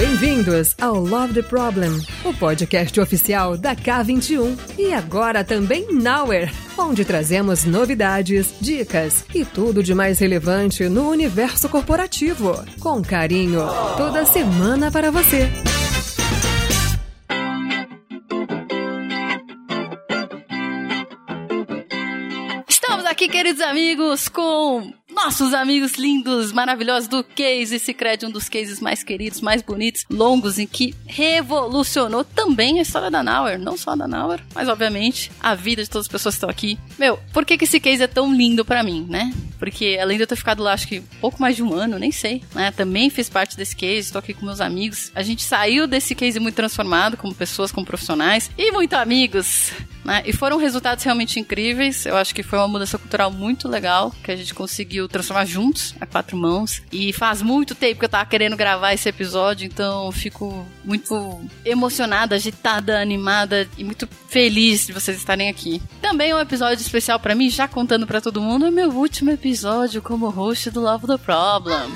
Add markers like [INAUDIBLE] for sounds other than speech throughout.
bem-vindos ao Love the Problem, o podcast oficial da K21 e agora também Nowhere, onde trazemos novidades, dicas e tudo de mais relevante no universo corporativo, com carinho, toda semana para você. Estamos aqui, queridos amigos, com nossos amigos lindos, maravilhosos do Case Secret, um dos cases mais queridos, mais bonitos, longos e que revolucionou também a história da Nauer, não só da Nauer, mas obviamente a vida de todas as pessoas que estão aqui. Meu, por que, que esse case é tão lindo para mim, né? Porque além de eu ter ficado lá, acho que pouco mais de um ano, nem sei, né? Também fiz parte desse case, estou aqui com meus amigos. A gente saiu desse case muito transformado, como pessoas, como profissionais e muito amigos. Né? E foram resultados realmente incríveis. Eu acho que foi uma mudança cultural muito legal que a gente conseguiu transformar juntos, a quatro mãos. E faz muito tempo que eu tava querendo gravar esse episódio, então fico muito emocionada, agitada, animada e muito feliz de vocês estarem aqui. Também um episódio especial para mim, já contando para todo mundo, é meu último episódio como host do Love the Problem.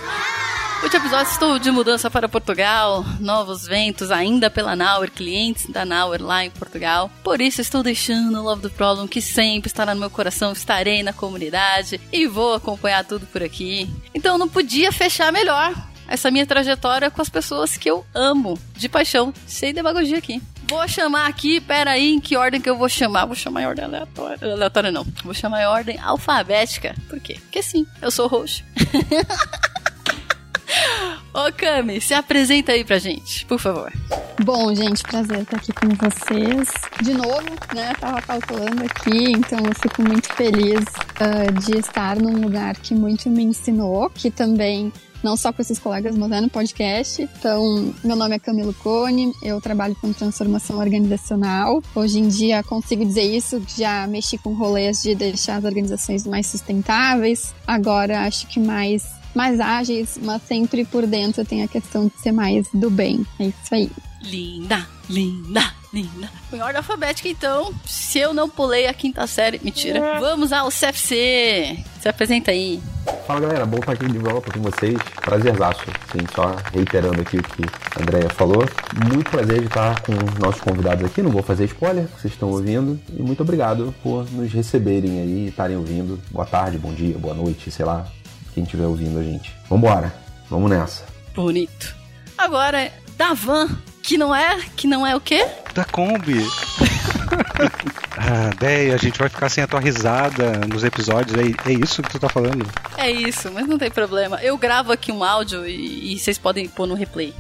Último episódio, estou de mudança para Portugal, novos ventos ainda pela Nauer, clientes da Nauer lá em Portugal. Por isso estou deixando o Love the Problem, que sempre estará no meu coração, estarei na comunidade e vou acompanhar tudo por aqui. Então não podia fechar melhor essa minha trajetória com as pessoas que eu amo, de paixão, sem demagogia aqui. Vou chamar aqui, peraí, em que ordem que eu vou chamar? Vou chamar em ordem aleatória. Aleatória não. Vou chamar em ordem alfabética. Por quê? Porque sim, eu sou roxo. [LAUGHS] Ô Cami, se apresenta aí pra gente, por favor. Bom, gente, prazer estar aqui com vocês. De novo, né? Tava calculando aqui, então eu fico muito feliz uh, de estar num lugar que muito me ensinou, que também não só com esses colegas, mas é no podcast. Então, meu nome é Camilo Cone, eu trabalho com transformação organizacional. Hoje em dia consigo dizer isso, já mexi com rolês de deixar as organizações mais sustentáveis. Agora acho que mais mais ágeis, mas sempre por dentro tem a questão de ser mais do bem. É isso aí. Linda, linda, linda. Em ordem alfabética, então, se eu não pulei a quinta série, mentira. Vamos ao CFC. Se apresenta aí. Fala galera, bom estar aqui de volta com vocês. Prazerzaço, sim, só reiterando aqui o que a Andrea falou. Muito prazer de estar com os nossos convidados aqui, não vou fazer spoiler, vocês estão ouvindo. E muito obrigado por nos receberem aí, estarem ouvindo. Boa tarde, bom dia, boa noite, sei lá, quem estiver ouvindo a gente. Vambora, vamos nessa. Bonito. Agora, da van, que não é, que não é o quê? Da Kombi. [LAUGHS] ah, Deia, a gente vai ficar sem a tua risada nos episódios. É, é isso que tu tá falando? É isso, mas não tem problema. Eu gravo aqui um áudio e, e vocês podem pôr no replay.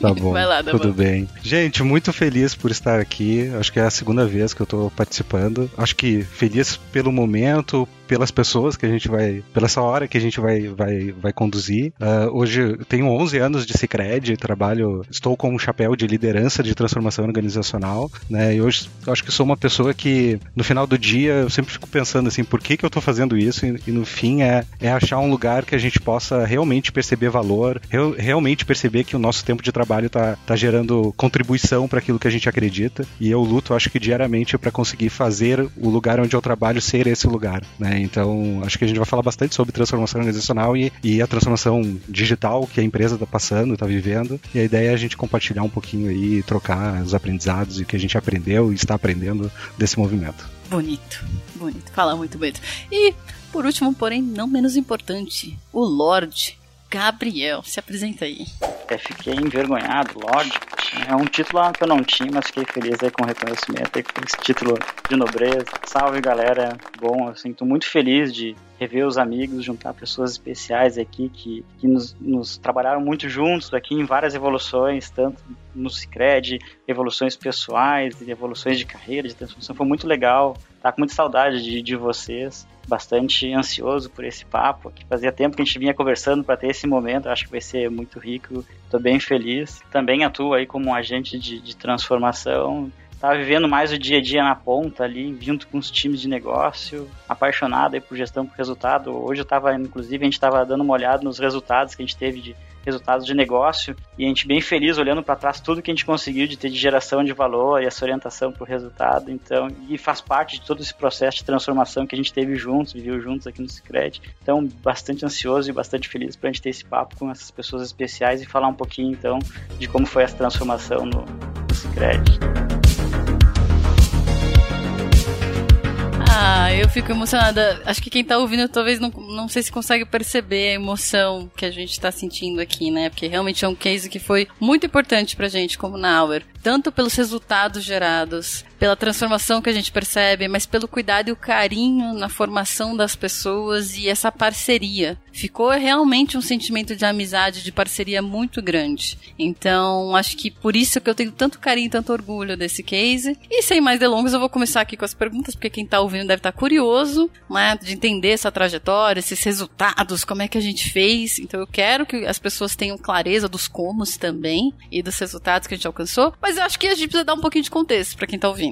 Tá [LAUGHS] bom. Vai lá, tudo bem. Gente, muito feliz por estar aqui. Acho que é a segunda vez que eu tô participando. Acho que feliz pelo momento, pelas pessoas que a gente vai, pela essa hora que a gente vai, vai, vai conduzir. Uh, hoje eu tenho 11 anos de Cicred, trabalho, estou com um chapéu de liderança de transformação organizacional, né? E hoje acho que sou uma pessoa que no final do dia eu sempre fico pensando assim, por que que eu estou fazendo isso? E, e, no fim é, é achar um lugar que a gente possa realmente perceber valor, real, realmente perceber que o nosso tempo de trabalho está tá gerando contribuição para aquilo que a gente acredita. E eu luto, acho que diariamente para conseguir fazer o lugar onde eu trabalho ser esse lugar, né? Então, acho que a gente vai falar bastante sobre transformação organizacional e, e a transformação digital que a empresa está passando, está vivendo. E a ideia é a gente compartilhar um pouquinho aí, trocar os aprendizados e o que a gente aprendeu e está aprendendo desse movimento. Bonito, bonito. Fala muito bonito. E, por último, porém não menos importante, o Lorde Gabriel. Se apresenta aí. É, fiquei envergonhado, lógico. É um título que eu não tinha, mas fiquei feliz aí com o reconhecimento, aí com esse título de nobreza. Salve, galera. Bom, eu sinto muito feliz de rever os amigos, juntar pessoas especiais aqui que, que nos, nos trabalharam muito juntos aqui em várias evoluções, tanto no Cicred, evoluções pessoais, evoluções de carreira, de transformação. Foi muito legal. Tá com muita saudade de, de vocês bastante ansioso por esse papo, que fazia tempo que a gente vinha conversando para ter esse momento, acho que vai ser muito rico, estou bem feliz. Também atuo aí como um agente de, de transformação, Tava vivendo mais o dia a dia na ponta ali, junto com os times de negócio, apaixonado aí por gestão por resultado. Hoje eu tava, inclusive, a gente estava dando uma olhada nos resultados que a gente teve de resultados de negócio e a gente bem feliz olhando para trás tudo que a gente conseguiu de ter de geração de valor e essa orientação para o resultado. Então, e faz parte de todo esse processo de transformação que a gente teve juntos, viveu juntos aqui no Cicred. Então, bastante ansioso e bastante feliz para a gente ter esse papo com essas pessoas especiais e falar um pouquinho então de como foi essa transformação no, no. Ah, eu fico emocionada. Acho que quem tá ouvindo talvez não, não sei se consegue perceber a emoção que a gente tá sentindo aqui, né? Porque realmente é um case que foi muito importante pra gente como Nauer. Tanto pelos resultados gerados, pela transformação que a gente percebe, mas pelo cuidado e o carinho na formação das pessoas e essa parceria. Ficou realmente um sentimento de amizade, de parceria muito grande. Então, acho que por isso que eu tenho tanto carinho e tanto orgulho desse case. E sem mais delongas, eu vou começar aqui com as perguntas, porque quem tá ouvindo deve estar tá curioso, né, de entender essa trajetória, esses resultados, como é que a gente fez. Então, eu quero que as pessoas tenham clareza dos comos também e dos resultados que a gente alcançou. Mas eu acho que a gente precisa dar um pouquinho de contexto para quem tá ouvindo.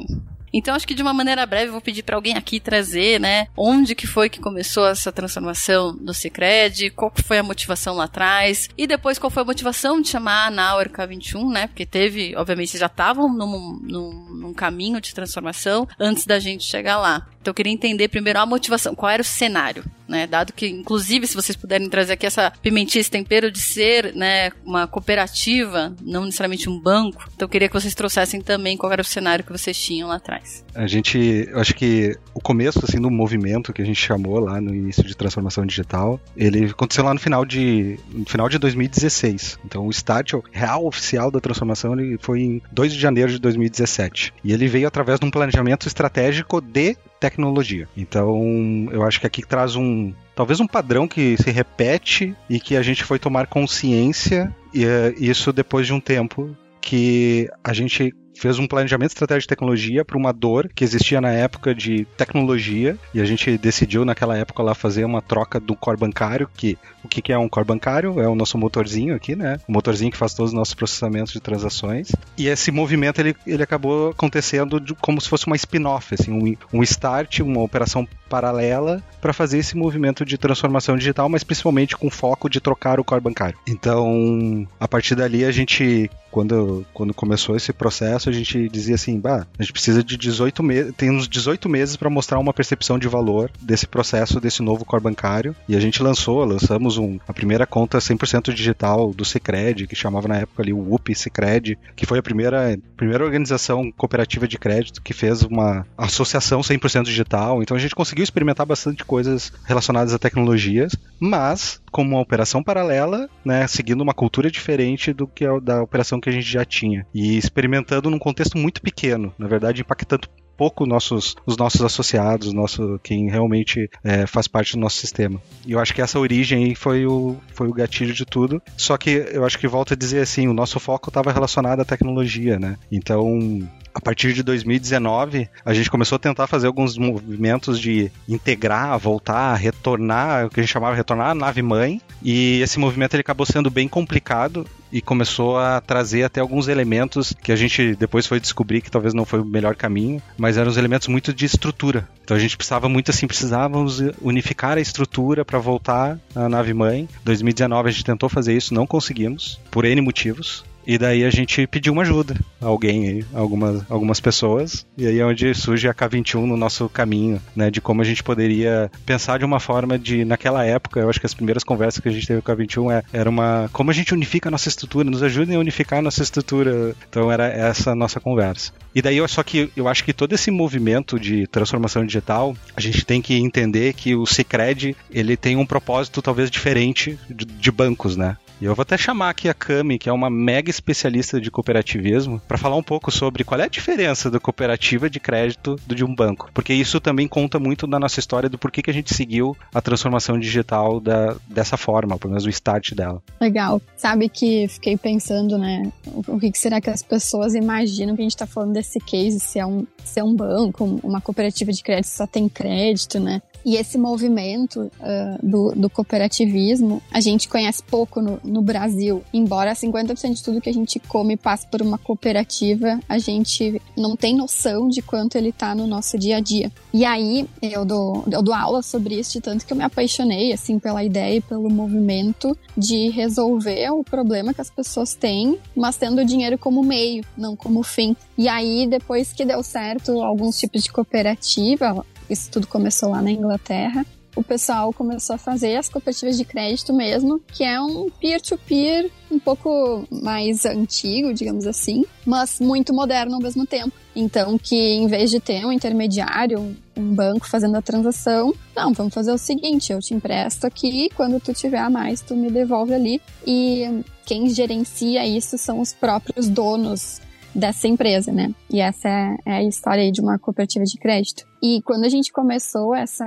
Então acho que de uma maneira breve vou pedir para alguém aqui trazer, né, onde que foi que começou essa transformação do Cicred, qual que foi a motivação lá atrás e depois qual foi a motivação de chamar a Nauer K21, né? Porque teve, obviamente, já estavam num, num, num caminho de transformação antes da gente chegar lá. Então eu queria entender primeiro a motivação, qual era o cenário, né? Dado que, inclusive, se vocês puderem trazer aqui essa pimentinha, esse tempero de ser, né, uma cooperativa, não necessariamente um banco. Então eu queria que vocês trouxessem também qual era o cenário que vocês tinham lá atrás. A gente, eu acho que o começo assim do movimento que a gente chamou lá no início de transformação digital, ele aconteceu lá no final de no final de 2016. Então o start real oficial da transformação ele foi em 2 de janeiro de 2017. E ele veio através de um planejamento estratégico de tecnologia. Então, eu acho que aqui traz um talvez um padrão que se repete e que a gente foi tomar consciência e uh, isso depois de um tempo que a gente fez um planejamento estratégico de tecnologia para uma dor que existia na época de tecnologia e a gente decidiu naquela época lá fazer uma troca do core bancário, que o que, que é um core bancário? É o nosso motorzinho aqui, né? O motorzinho que faz todos os nossos processamentos de transações. E esse movimento ele, ele acabou acontecendo de, como se fosse uma spin-off, assim, um, um start, uma operação paralela para fazer esse movimento de transformação digital, mas principalmente com foco de trocar o core bancário. Então, a partir dali a gente quando, quando começou esse processo, a gente dizia assim, bah, a gente precisa de 18 meses, tem uns 18 meses para mostrar uma percepção de valor desse processo, desse novo core bancário. E a gente lançou, lançamos um, a primeira conta 100% digital do Cicred, que chamava na época ali o UP Cicred, que foi a primeira, primeira organização cooperativa de crédito que fez uma associação 100% digital. Então a gente conseguiu experimentar bastante coisas relacionadas a tecnologias, mas como uma operação paralela, né, seguindo uma cultura diferente do que a da operação que a gente já tinha. E experimentando num contexto muito pequeno, na verdade, impactando pouco nossos, os nossos associados, nosso, quem realmente é, faz parte do nosso sistema. E eu acho que essa origem foi o, foi o gatilho de tudo. Só que eu acho que volta a dizer assim, o nosso foco estava relacionado à tecnologia, né? Então a partir de 2019, a gente começou a tentar fazer alguns movimentos de integrar, voltar, retornar, o que a gente chamava de retornar a nave mãe. E esse movimento ele acabou sendo bem complicado e começou a trazer até alguns elementos que a gente depois foi descobrir que talvez não foi o melhor caminho, mas eram os elementos muito de estrutura. Então a gente precisava muito assim, precisávamos unificar a estrutura para voltar à nave mãe. 2019 a gente tentou fazer isso, não conseguimos, por N motivos. E daí a gente pediu uma ajuda a alguém algumas, algumas pessoas. E aí é onde surge a K21 no nosso caminho, né? De como a gente poderia pensar de uma forma de, naquela época, eu acho que as primeiras conversas que a gente teve com a K21 é, era uma. Como a gente unifica a nossa estrutura, nos ajudem a unificar a nossa estrutura. Então era essa a nossa conversa. E daí, só que eu acho que todo esse movimento de transformação digital, a gente tem que entender que o Cicred, ele tem um propósito talvez diferente de, de bancos, né? E eu vou até chamar aqui a Cami, que é uma mega especialista de cooperativismo, para falar um pouco sobre qual é a diferença da cooperativa de crédito do de um banco. Porque isso também conta muito da nossa história do porquê que a gente seguiu a transformação digital da, dessa forma, pelo menos o start dela. Legal. Sabe que fiquei pensando, né? O que será que as pessoas imaginam que a gente está falando desse case, se é um, se é um banco, uma cooperativa de crédito só tem crédito, né? E esse movimento uh, do, do, cooperativismo, a gente conhece pouco no, no Brasil, embora 50% de tudo que a gente come passe por uma cooperativa, a gente não tem noção de quanto ele tá no nosso dia a dia. E aí eu dou, eu dou aula sobre isso, de tanto que eu me apaixonei assim pela ideia e pelo movimento de resolver o problema que as pessoas têm, mas tendo o dinheiro como meio, não como fim. E aí depois que deu certo alguns tipos de cooperativa, isso tudo começou lá na Inglaterra o pessoal começou a fazer as cooperativas de crédito mesmo, que é um peer-to-peer -peer um pouco mais antigo, digamos assim, mas muito moderno ao mesmo tempo. Então, que em vez de ter um intermediário, um banco fazendo a transação, não, vamos fazer o seguinte, eu te empresto aqui, quando tu tiver mais, tu me devolve ali. E quem gerencia isso são os próprios donos dessa empresa, né? E essa é, é a história de uma cooperativa de crédito. E quando a gente começou essa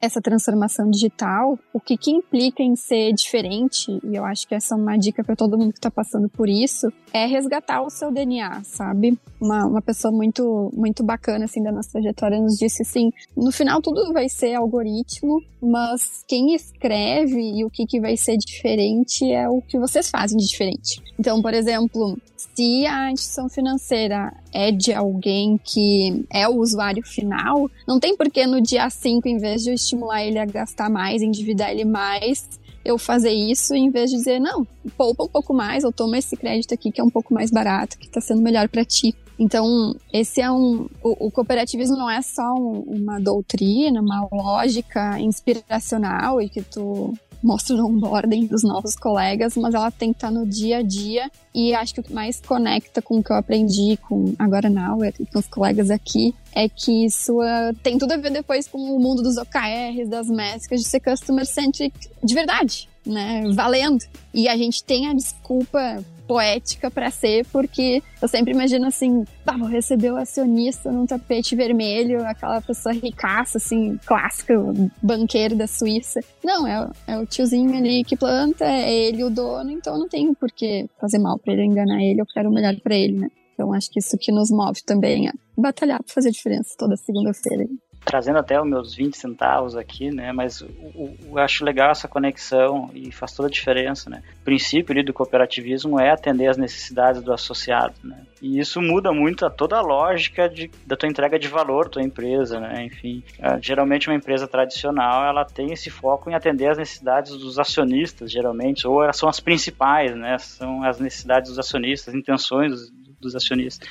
essa transformação digital, o que, que implica em ser diferente, e eu acho que essa é uma dica para todo mundo que está passando por isso, é resgatar o seu DNA, sabe? Uma, uma pessoa muito, muito bacana, assim, da nossa trajetória nos disse assim, no final tudo vai ser algoritmo, mas quem escreve e o que, que vai ser diferente é o que vocês fazem de diferente. Então, por exemplo, se a instituição financeira é de alguém que é o usuário final, não tem por que no dia 5, em vez de eu estimular ele a gastar mais, endividar ele mais, eu fazer isso em vez de dizer, não, poupa um pouco mais, ou toma esse crédito aqui que é um pouco mais barato, que está sendo melhor para ti. Então, esse é um. O, o cooperativismo não é só um, uma doutrina, uma lógica inspiracional e que tu mostro no onboarding dos novos colegas, mas ela tem que estar no dia a dia e acho que o que mais conecta com o que eu aprendi com agora na e com os colegas aqui é que isso uh, tem tudo a ver depois com o mundo dos OKRs, das métricas, de ser customer centric de verdade, né? Valendo. E a gente tem a desculpa poética para ser, porque eu sempre imagino assim, ah, vou receber o acionista num tapete vermelho, aquela pessoa ricaça, assim, clássica, banqueiro da Suíça. Não, é, é o tiozinho ali que planta, é ele o dono, então não tenho por que fazer mal para ele, enganar ele, eu quero o melhor para ele, né? Então acho que isso que nos move também é batalhar para fazer diferença toda segunda-feira trazendo até os meus 20 centavos aqui, né? Mas eu acho legal essa conexão e faz toda a diferença, né? O princípio ali do cooperativismo é atender as necessidades do associado, né? E isso muda muito a toda a lógica de, da tua entrega de valor, tua empresa, né? Enfim, uh, geralmente uma empresa tradicional, ela tem esse foco em atender as necessidades dos acionistas, geralmente, ou elas são as principais, né? São as necessidades dos acionistas, as intenções dos, dos acionistas.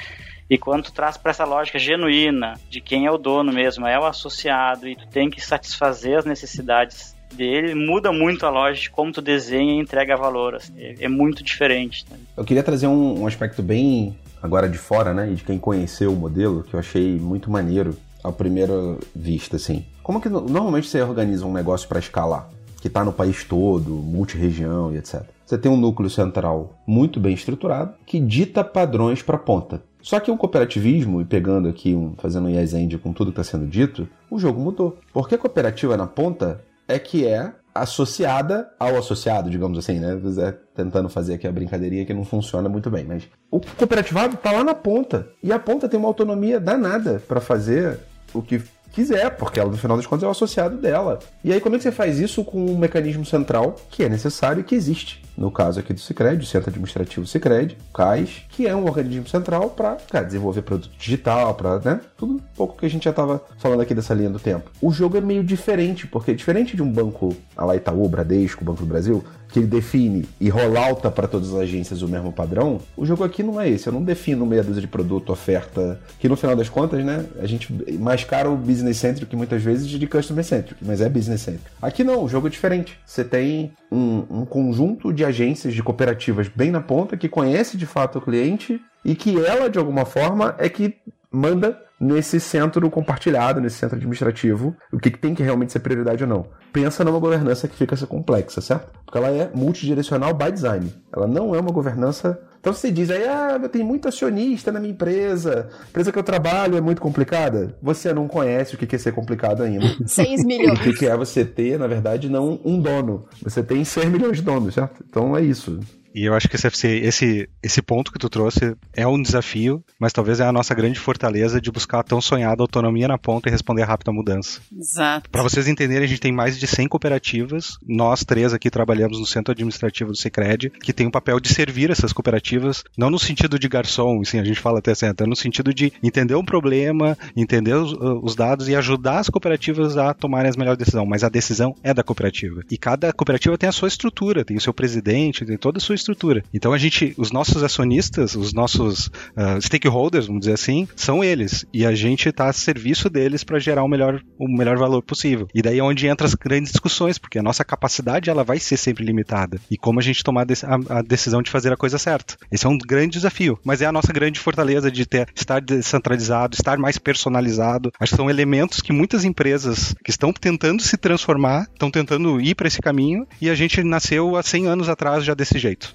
E quando tu traz para essa lógica genuína de quem é o dono mesmo, é o associado, e tu tem que satisfazer as necessidades dele, muda muito a lógica de como tu desenha e entrega valor. Assim, é, é, muito diferente. Né? Eu queria trazer um, um aspecto bem agora de fora, né? E de quem conheceu o modelo, que eu achei muito maneiro à primeira vista, assim. Como que normalmente você organiza um negócio para escalar? Que está no país todo, multi-região e etc. Você tem um núcleo central muito bem estruturado que dita padrões para ponta. Só que o cooperativismo, e pegando aqui, um, fazendo um yes end com tudo que está sendo dito, o jogo mudou. Porque a cooperativa na ponta é que é associada ao associado, digamos assim, né? É, tentando fazer aqui a brincadeirinha que não funciona muito bem, mas o cooperativado está lá na ponta e a ponta tem uma autonomia danada para fazer o que quiser, porque ela, no final das contas, é o associado dela. E aí, como é que você faz isso com um mecanismo central que é necessário e que existe? No caso aqui do Cicred, o Centro Administrativo Cicred, o CAIS, que é um organismo central para desenvolver produto digital, para né, tudo um pouco que a gente já estava falando aqui dessa linha do tempo. O jogo é meio diferente, porque diferente de um banco, a lá Itaú, Bradesco, Banco do Brasil, que ele define e rolauta para todas as agências o mesmo padrão, o jogo aqui não é esse. Eu não defino meia dúzia de produto, oferta, que no final das contas, né, a gente mascara o business centric muitas vezes de customer centric, mas é business centric. Aqui não, o jogo é diferente. Você tem um, um conjunto de agências, de cooperativas bem na ponta, que conhece de fato o cliente e que ela, de alguma forma, é que manda nesse centro compartilhado, nesse centro administrativo, o que, tem que realmente ser prioridade ou não. Pensa numa governança que fica complexa, certo? Porque ela é multidirecional by design. Ela não é uma governança. Então você diz aí, ah, eu tenho muito acionista na minha empresa, a empresa que eu trabalho é muito complicada. Você não conhece o que é ser complicado ainda. [LAUGHS] 6 milhões. O que é você ter, na verdade, não um dono. Você tem 6 milhões de donos, certo? Então é isso. E eu acho que esse, esse, esse ponto que tu trouxe é um desafio, mas talvez é a nossa grande fortaleza de buscar a tão sonhada autonomia na ponta e responder rápido à mudança. Exato. Para vocês entenderem, a gente tem mais de 100 cooperativas. Nós três aqui trabalhamos no centro administrativo do Sicredi, que tem o papel de servir essas cooperativas, não no sentido de garçom, assim, a gente fala até certo, é no sentido de entender um problema, entender os, os dados e ajudar as cooperativas a tomarem as melhores decisões, mas a decisão é da cooperativa. E cada cooperativa tem a sua estrutura, tem o seu presidente, tem toda a sua estrutura. Então a gente, os nossos acionistas, os nossos uh, stakeholders, vamos dizer assim, são eles. E a gente está a serviço deles para gerar o melhor, o melhor valor possível. E daí é onde entra as grandes discussões, porque a nossa capacidade ela vai ser sempre limitada. E como a gente tomar a, a decisão de fazer a coisa certa. Esse é um grande desafio, mas é a nossa grande fortaleza de ter, estar descentralizado, estar mais personalizado. Acho que são elementos que muitas empresas que estão tentando se transformar, estão tentando ir para esse caminho, e a gente nasceu há 100 anos atrás já desse jeito.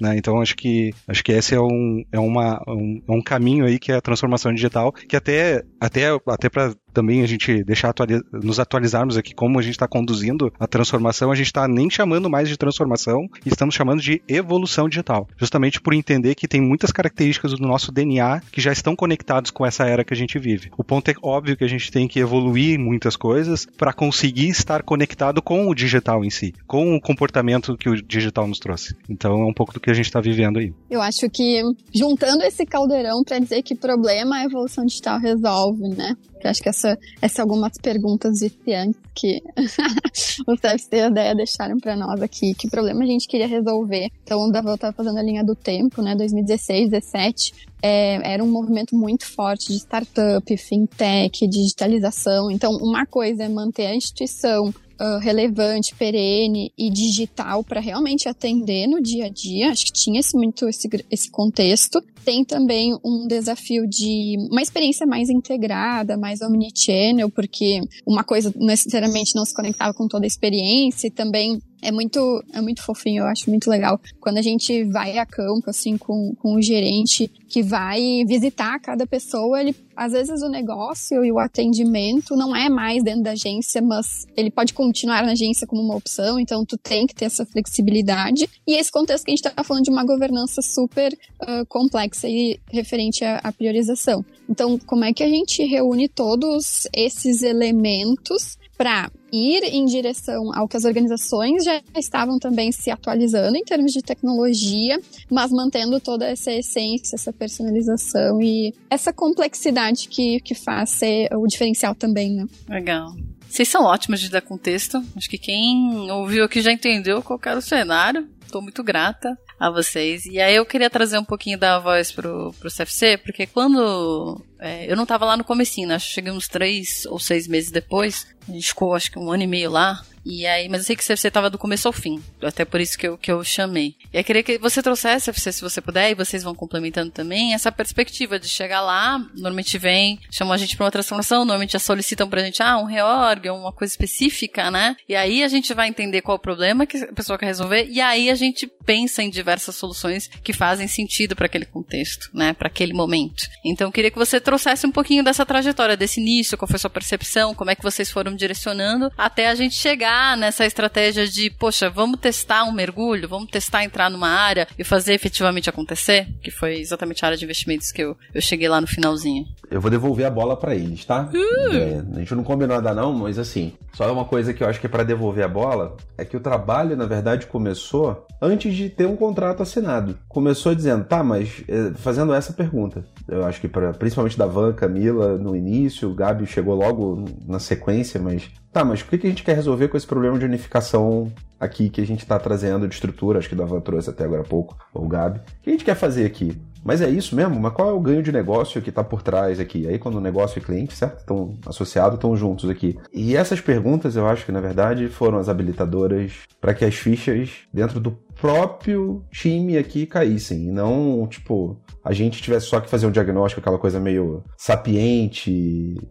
Né? Então acho que acho que esse é um, é uma, um, é um caminho aí que é a transformação digital, que até até até para também a gente deixar atualiz nos atualizarmos aqui como a gente está conduzindo a transformação, a gente está nem chamando mais de transformação, estamos chamando de evolução digital, justamente por entender que tem muitas características do nosso DNA que já estão conectados com essa era que a gente vive. O ponto é óbvio que a gente tem que evoluir muitas coisas para conseguir estar conectado com o digital em si, com o comportamento que o digital nos trouxe. Então é um pouco do que a gente está vivendo aí. Eu acho que juntando esse caldeirão para dizer que problema a evolução digital resolve, né? Eu acho que essa, essa algumas perguntas viciantes que [LAUGHS] os CFC e a ideia deixaram para nós aqui. Que problema a gente queria resolver? Então, o Davi estava fazendo a linha do tempo, né? 2016, 2017. É, era um movimento muito forte de startup, fintech, digitalização. Então, uma coisa é manter a instituição uh, relevante, perene e digital para realmente atender no dia a dia. Acho que tinha esse, muito esse, esse contexto. Tem também um desafio de uma experiência mais integrada, mais omnichannel, porque uma coisa necessariamente não se conectava com toda a experiência e também é muito, é muito fofinho, eu acho muito legal. Quando a gente vai a campo, assim, com, com o gerente que vai visitar cada pessoa, ele, às vezes o negócio e o atendimento não é mais dentro da agência, mas ele pode continuar na agência como uma opção, então tu tem que ter essa flexibilidade. E esse contexto que a gente tá falando de uma governança super uh, complexa e referente à, à priorização. Então, como é que a gente reúne todos esses elementos para ir em direção ao que as organizações já estavam também se atualizando em termos de tecnologia, mas mantendo toda essa essência, essa personalização e essa complexidade que, que faz ser o diferencial também, né? Legal. Vocês são ótimos de dar contexto. Acho que quem ouviu aqui já entendeu qual era o cenário. Estou muito grata a vocês. E aí eu queria trazer um pouquinho da voz pro, pro CFC, porque quando é, eu não tava lá no comecinho, né? Cheguei uns três ou seis meses depois. A gente ficou acho que um ano e meio lá. E aí, mas eu sei que você estava do começo ao fim. Até por isso que eu, que eu chamei. E eu queria que você trouxesse, se você puder, e vocês vão complementando também, essa perspectiva de chegar lá, normalmente vem, chamam a gente para uma transformação, normalmente já solicitam pra gente, ah, um reorg, uma coisa específica, né? E aí a gente vai entender qual é o problema que a pessoa quer resolver, e aí a gente pensa em diversas soluções que fazem sentido para aquele contexto, né? Para aquele momento. Então eu queria que você trouxesse um pouquinho dessa trajetória, desse início, qual foi a sua percepção, como é que vocês foram direcionando, até a gente chegar chegar nessa estratégia de, poxa, vamos testar um mergulho, vamos testar entrar numa área e fazer efetivamente acontecer, que foi exatamente a área de investimentos que eu, eu cheguei lá no finalzinho. Eu vou devolver a bola para eles, tá? Uh! É, a gente não combinou nada não, mas assim, só uma coisa que eu acho que é para devolver a bola é que o trabalho, na verdade, começou antes de ter um contrato assinado. Começou dizendo, tá, mas é, fazendo essa pergunta. Eu acho que pra, principalmente da Van, Camila no início, o Gabi chegou logo na sequência, mas Tá, mas o que a gente quer resolver com esse problema de unificação aqui que a gente está trazendo de estrutura? Acho que o Davan trouxe até agora há pouco, ou o Gabi. O que a gente quer fazer aqui? Mas é isso mesmo? Mas qual é o ganho de negócio que está por trás aqui? Aí quando o negócio e cliente, certo? Estão associados, estão juntos aqui. E essas perguntas eu acho que na verdade foram as habilitadoras para que as fichas dentro do próprio time aqui caíssem. E não, tipo, a gente tivesse só que fazer um diagnóstico, aquela coisa meio sapiente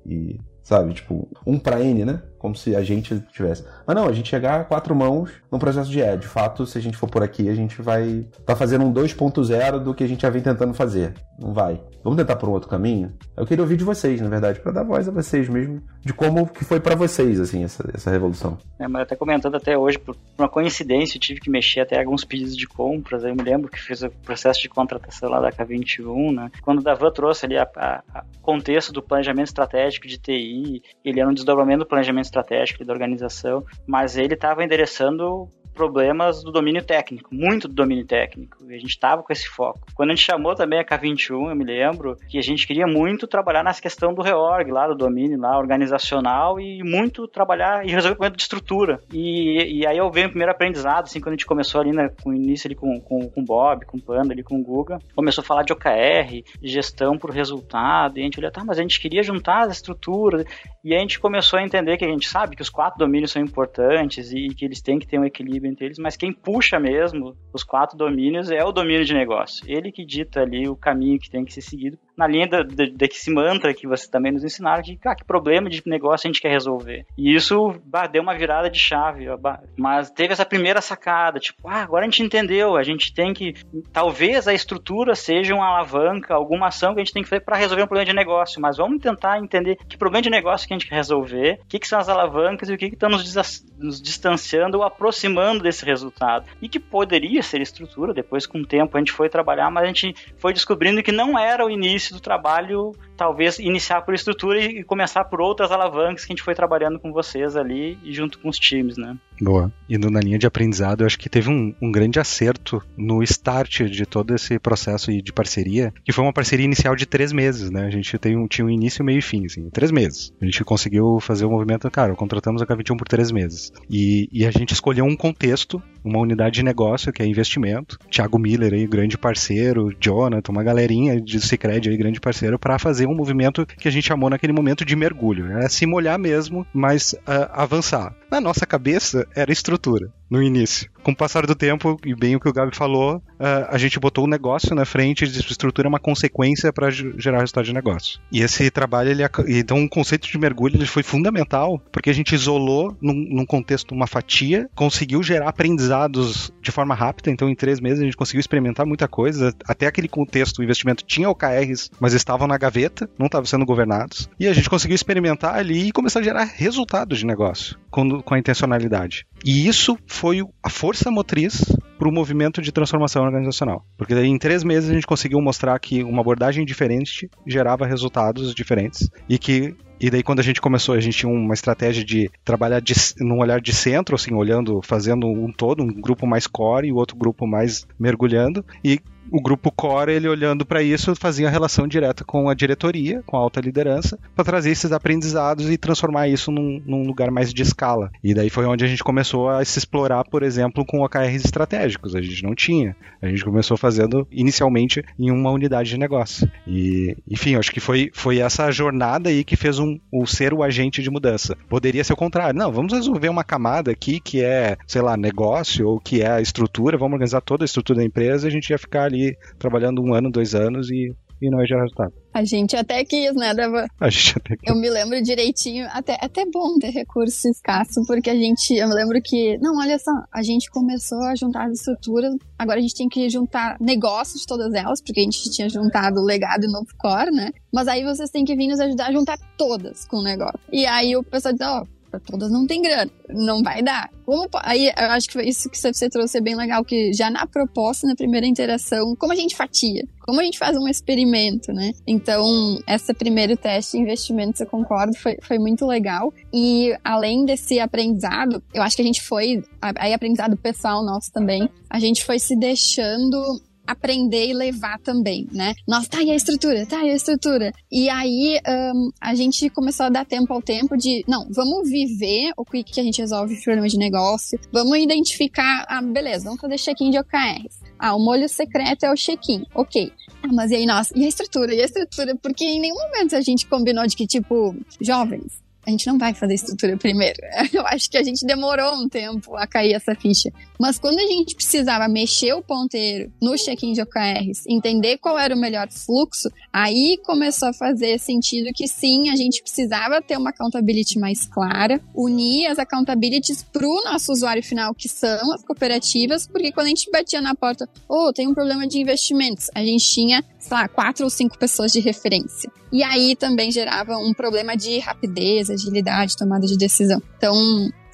e, sabe? Tipo, um para N, né? Como se a gente tivesse. Mas não, a gente chegar a quatro mãos num processo de é, de fato, se a gente for por aqui, a gente vai tá fazendo um 2.0 do que a gente já vem tentando fazer. Não vai. Vamos tentar por um outro caminho? Eu queria ouvir de vocês, na verdade, para dar voz a vocês mesmo, de como que foi para vocês, assim, essa, essa revolução. É, mas até comentando até hoje, por uma coincidência, eu tive que mexer até alguns pedidos de compras, eu me lembro que fiz o processo de contratação lá da K21, né? Quando o Davan trouxe ali a contexto do planejamento estratégico de TI, ele era um desdobramento do planejamento estratégico da organização, mas ele estava endereçando problemas do domínio técnico, muito do domínio técnico. E a gente estava com esse foco. Quando a gente chamou também a K21, eu me lembro que a gente queria muito trabalhar nessa questão do reorg lá, do domínio lá, organizacional e muito trabalhar e resolver problema de estrutura. E, e aí eu venho o primeiro aprendizado, assim, quando a gente começou ali, né, com o início ali com, com, com o Bob, com o Panda, ali com o Guga, começou a falar de OKR, de gestão por resultado, e a gente olha, tá, mas a gente queria juntar as estruturas, e a gente começou a entender que a gente sabe que os quatro domínios são importantes e que eles têm que ter um equilíbrio entre eles, mas quem puxa mesmo os quatro domínios é o domínio de negócio. Ele que dita ali o caminho que tem que ser seguido na linha desse mantra que você também nos ensinaram, que, ah, que problema de negócio a gente quer resolver. E isso bah, deu uma virada de chave, bah, mas teve essa primeira sacada, tipo, ah, agora a gente entendeu, a gente tem que, talvez a estrutura seja uma alavanca, alguma ação que a gente tem que fazer para resolver um problema de negócio, mas vamos tentar entender que problema de negócio que a gente quer resolver, o que, que são as alavancas e o que, estão nos, nos distanciando ou aproximando desse resultado. E que poderia ser estrutura, depois com o tempo a gente foi trabalhar, mas a gente foi descobrindo que não era o início início do trabalho, talvez iniciar por estrutura e começar por outras alavancas que a gente foi trabalhando com vocês ali e junto com os times, né? Boa. Indo na linha de aprendizado, eu acho que teve um, um grande acerto no start de todo esse processo de parceria, que foi uma parceria inicial de três meses, né? A gente tem um, tinha um início, meio e fim, assim, três meses. A gente conseguiu fazer o movimento, cara, contratamos a K21 por três meses. E, e a gente escolheu um contexto, uma unidade de negócio, que é investimento. Thiago Miller aí, grande parceiro, Jonathan, uma galerinha de Cicred aí, grande parceiro, para fazer um movimento que a gente chamou naquele momento de mergulho. É se molhar mesmo, mas uh, avançar. Na nossa cabeça, era estrutura no início. Com o passar do tempo, e bem o que o Gabi falou, uh, a gente botou o negócio na frente de estrutura é uma consequência para gerar resultado de negócio. E esse trabalho, ele, então o conceito de mergulho ele foi fundamental, porque a gente isolou num, num, contexto uma fatia, conseguiu gerar aprendizados de forma rápida, então em três meses a gente conseguiu experimentar muita coisa, até aquele contexto, o investimento tinha OKRs, mas estavam na gaveta, não estavam sendo governados, e a gente conseguiu experimentar ali e começar a gerar resultados de negócio com, com a intencionalidade. E isso foi a força motriz para o movimento de transformação organizacional. Porque daí, em três meses a gente conseguiu mostrar que uma abordagem diferente gerava resultados diferentes e que e daí quando a gente começou, a gente tinha uma estratégia de trabalhar de, num olhar de centro, assim, olhando, fazendo um todo, um grupo mais core e o outro grupo mais mergulhando. E o grupo core, ele olhando para isso, fazia relação direta com a diretoria, com a alta liderança, para trazer esses aprendizados e transformar isso num, num, lugar mais de escala. E daí foi onde a gente começou a se explorar, por exemplo, com OKRs estratégicos. A gente não tinha. A gente começou fazendo inicialmente em uma unidade de negócio. E, enfim, acho que foi, foi essa jornada aí que fez um, o ser o agente de mudança. Poderia ser o contrário. Não, vamos resolver uma camada aqui que é, sei lá, negócio ou que é a estrutura, vamos organizar toda a estrutura da empresa e a gente ia ficar ali ali trabalhando um ano, dois anos e e não gerar resultado. A gente até quis, né, Dava? A gente até quis. Eu me lembro direitinho, até, até bom ter recurso escasso, porque a gente, eu me lembro que, não, olha só, a gente começou a juntar as estruturas, agora a gente tem que juntar negócios de todas elas, porque a gente tinha juntado o legado e novo core, né? Mas aí vocês têm que vir nos ajudar a juntar todas com o negócio. E aí o pessoal diz, ó, oh, para todas não tem grana, não vai dar. Como, aí eu acho que isso que você trouxe é bem legal, que já na proposta, na primeira interação, como a gente fatia, como a gente faz um experimento, né? Então, esse primeiro teste de investimentos, eu concordo, foi, foi muito legal. E além desse aprendizado, eu acho que a gente foi, aí aprendizado pessoal nosso também, a gente foi se deixando aprender e levar também, né? Nossa, tá aí a estrutura, tá aí a estrutura. E aí um, a gente começou a dar tempo ao tempo de, não, vamos viver o que, que a gente resolve o problema de negócio, vamos identificar, ah, beleza, vamos fazer check-in de OKRs. Ah, o molho secreto é o check-in, ok. Ah, mas e aí, nossa, e a estrutura, e a estrutura? Porque em nenhum momento a gente combinou de que, tipo, jovens, a gente não vai fazer estrutura primeiro. [LAUGHS] Eu acho que a gente demorou um tempo a cair essa ficha. Mas quando a gente precisava mexer o ponteiro no check-in de OKRs, entender qual era o melhor fluxo, aí começou a fazer sentido que sim, a gente precisava ter uma accountability mais clara, unir as accountabilities para o nosso usuário final, que são as cooperativas, porque quando a gente batia na porta, oh, tem um problema de investimentos, a gente tinha, sei lá, quatro ou cinco pessoas de referência. E aí também gerava um problema de rapidez, agilidade, tomada de decisão. Então,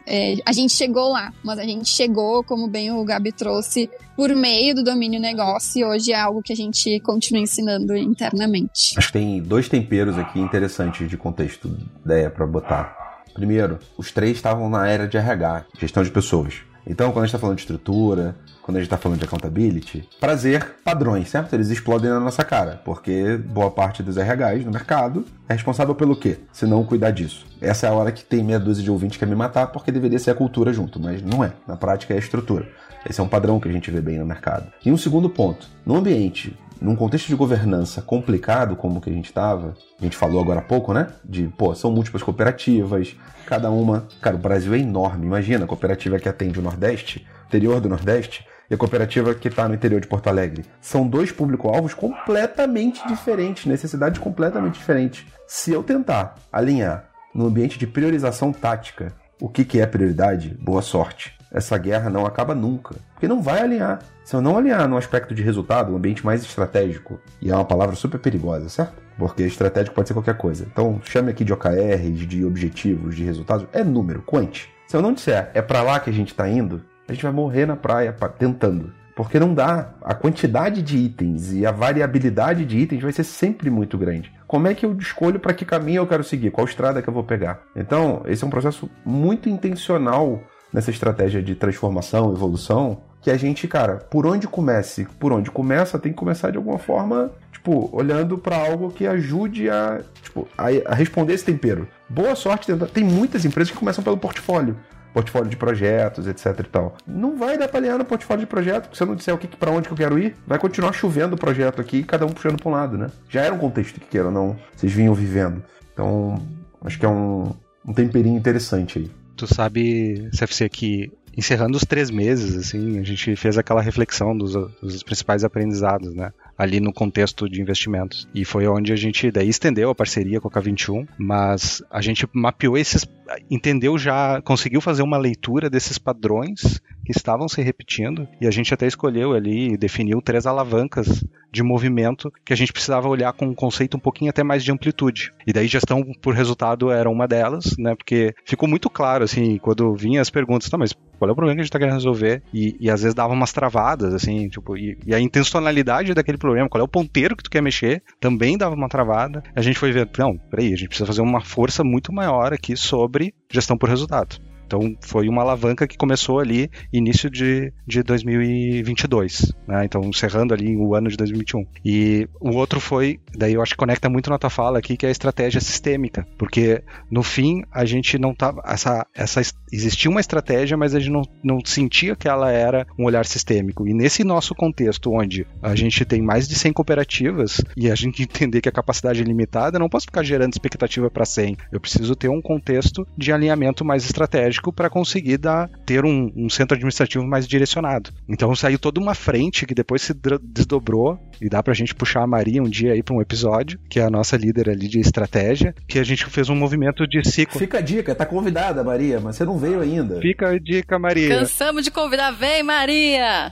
é, a gente chegou lá, mas a gente chegou, como bem o Gabi trouxe, por meio do domínio negócio e hoje é algo que a gente continua ensinando internamente. Acho que tem dois temperos aqui interessantes de contexto, ideia para botar. Primeiro, os três estavam na era de RH, gestão de pessoas. Então, quando a gente está falando de estrutura, quando a gente está falando de accountability, prazer, padrões, certo? Eles explodem na nossa cara, porque boa parte dos RHs no mercado é responsável pelo quê? Se não cuidar disso. Essa é a hora que tem meia dúzia de ouvintes que quer me matar, porque deveria ser a cultura junto, mas não é. Na prática é a estrutura. Esse é um padrão que a gente vê bem no mercado. E um segundo ponto: no ambiente num contexto de governança complicado como que a gente estava, a gente falou agora há pouco, né? De, pô, são múltiplas cooperativas, cada uma. Cara, o Brasil é enorme. Imagina a cooperativa que atende o Nordeste, interior do Nordeste, e a cooperativa que está no interior de Porto Alegre. São dois público-alvos completamente diferentes, necessidades completamente diferentes. Se eu tentar alinhar no ambiente de priorização tática o que, que é prioridade, boa sorte. Essa guerra não acaba nunca. Porque não vai alinhar. Se eu não alinhar no aspecto de resultado, um ambiente mais estratégico, e é uma palavra super perigosa, certo? Porque estratégico pode ser qualquer coisa. Então, chame aqui de OKR, de objetivos, de resultados, é número, quant. Se eu não disser é para lá que a gente está indo, a gente vai morrer na praia tentando. Porque não dá. A quantidade de itens e a variabilidade de itens vai ser sempre muito grande. Como é que eu escolho para que caminho eu quero seguir? Qual estrada que eu vou pegar? Então, esse é um processo muito intencional nessa estratégia de transformação, evolução, que a gente, cara, por onde comece, por onde começa, tem que começar de alguma forma, tipo, olhando para algo que ajude a, tipo, a, a, responder esse tempero. Boa sorte, tem muitas empresas que começam pelo portfólio portfólio de projetos, etc e tal. Não vai dar pra alinhar no portfólio de projeto, porque se eu não disser o que, para onde que eu quero ir, vai continuar chovendo o projeto aqui, cada um puxando para um lado, né? Já era um contexto que queira não, vocês vinham vivendo. Então, acho que é um, um temperinho interessante aí. Tu sabe, CFC, que encerrando os três meses, assim, a gente fez aquela reflexão dos, dos principais aprendizados, né? Ali no contexto de investimentos. E foi onde a gente daí estendeu a parceria com a K21, mas a gente mapeou esses, entendeu já, conseguiu fazer uma leitura desses padrões que estavam se repetindo e a gente até escolheu ali e definiu três alavancas de movimento que a gente precisava olhar com um conceito um pouquinho até mais de amplitude. E daí gestão por resultado era uma delas, né? Porque ficou muito claro assim, quando vinha as perguntas, tá, mas qual é o problema que a gente está querendo resolver? E, e, às vezes dava umas travadas, assim, tipo, e, e, a intencionalidade daquele problema, qual é o ponteiro que tu quer mexer, também dava uma travada. A gente foi ver, não, peraí, a gente precisa fazer uma força muito maior aqui sobre gestão por resultado. Então foi uma alavanca que começou ali início de, de 2022, né? Então encerrando ali o ano de 2021. E o outro foi, daí eu acho que conecta muito na tua fala aqui, que é a estratégia sistêmica, porque no fim a gente não tava essa essa existia uma estratégia, mas a gente não, não sentia que ela era um olhar sistêmico. E nesse nosso contexto onde a gente tem mais de 100 cooperativas e a gente [LAUGHS] entender que a capacidade é limitada, eu não posso ficar gerando expectativa para 100. Eu preciso ter um contexto de alinhamento mais estratégico para conseguir dar, ter um, um, centro administrativo mais direcionado. Então saiu toda uma frente que depois se desdobrou e dá para a gente puxar a Maria um dia aí para um episódio, que é a nossa líder ali de estratégia, que a gente fez um movimento de ciclo. Fica a dica, tá convidada, Maria, mas você não veio ainda. Fica a dica, Maria. Cansamos de convidar, vem, Maria!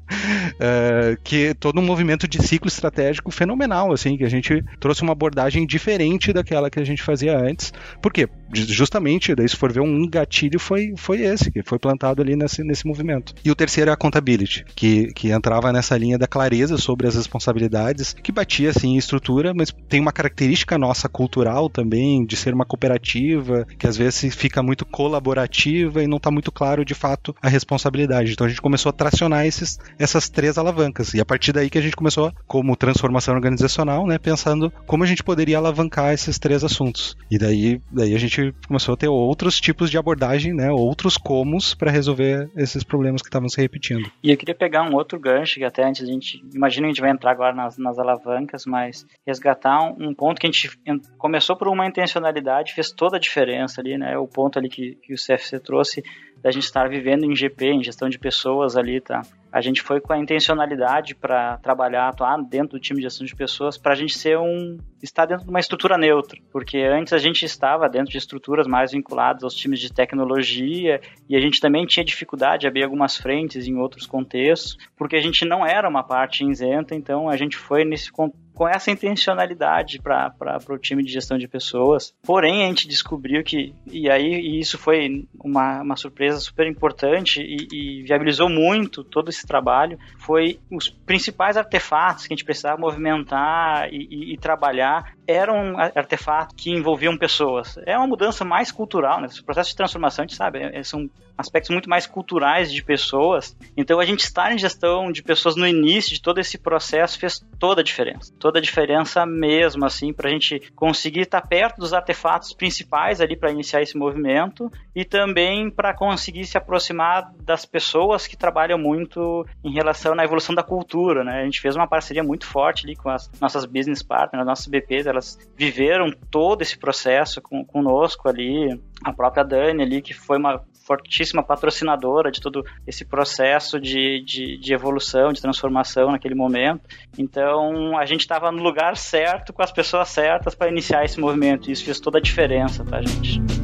[LAUGHS] é, que todo um movimento de ciclo estratégico fenomenal, assim, que a gente trouxe uma abordagem diferente daquela que a gente fazia antes. Por quê? Justamente, daí se for ver um gatilho gatilho foi, foi esse, que foi plantado ali nesse, nesse movimento. E o terceiro é a accountability, que, que entrava nessa linha da clareza sobre as responsabilidades, que batia assim em estrutura, mas tem uma característica nossa cultural também, de ser uma cooperativa, que às vezes fica muito colaborativa e não está muito claro de fato a responsabilidade. Então a gente começou a tracionar esses, essas três alavancas. E a partir daí que a gente começou, como transformação organizacional, né, pensando como a gente poderia alavancar esses três assuntos. E daí, daí a gente começou a ter outros tipos de abordagem, né, outros comos para resolver esses problemas que estavam se repetindo. E eu queria pegar um outro gancho, que até antes a gente, imagina a gente vai entrar agora nas, nas alavancas, mas resgatar um, um ponto que a gente começou por uma intencionalidade, fez toda a diferença ali, né, o ponto ali que, que o CFC trouxe da gente estar vivendo em GP, em gestão de pessoas ali, tá? A gente foi com a intencionalidade para trabalhar, atuar dentro do time de gestão de pessoas, para a gente ser um estar dentro de uma estrutura neutra, porque antes a gente estava dentro de estruturas mais vinculadas aos times de tecnologia e a gente também tinha dificuldade de abrir algumas frentes em outros contextos, porque a gente não era uma parte isenta, então a gente foi nesse com essa intencionalidade para o time de gestão de pessoas. Porém, a gente descobriu que, e aí e isso foi uma, uma surpresa super importante e, e, viabilizou muito todo esse trabalho, foi os principais artefatos que a gente precisava movimentar e, e, trabalhar eram artefatos que envolviam pessoas. É uma mudança mais cultural, né? Esse processo de transformação, a gente sabe, é, são aspectos muito mais culturais de pessoas. Então, a gente estar em gestão de pessoas no início de todo esse processo fez toda a diferença. Toda a diferença mesmo, assim, para a gente conseguir estar perto dos artefatos principais ali para iniciar esse movimento e também para conseguir se aproximar das pessoas que trabalham muito em relação na evolução da cultura, né? A gente fez uma parceria muito forte ali com as nossas business partners, as nossas BPs, elas viveram todo esse processo com, conosco ali, a própria Dani ali, que foi uma fortíssima patrocinadora de todo esse processo de, de, de evolução, de transformação naquele momento. Então, a gente estava no lugar certo, com as pessoas certas para iniciar esse movimento. E isso fez toda a diferença, tá, gente?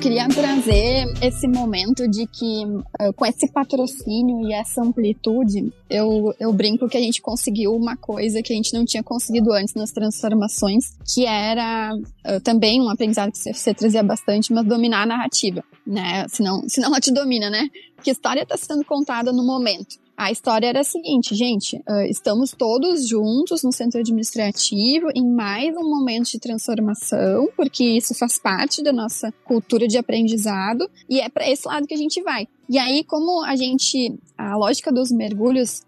Queria trazer esse momento de que, uh, com esse patrocínio e essa amplitude, eu, eu brinco que a gente conseguiu uma coisa que a gente não tinha conseguido antes nas transformações, que era uh, também um aprendizado que você trazia bastante, mas dominar a narrativa, né? Senão, senão ela te domina, né? Que história está sendo contada no momento. A história era a seguinte, gente, estamos todos juntos no centro administrativo em mais um momento de transformação, porque isso faz parte da nossa cultura de aprendizado e é para esse lado que a gente vai. E aí, como a gente, a lógica dos mergulhos,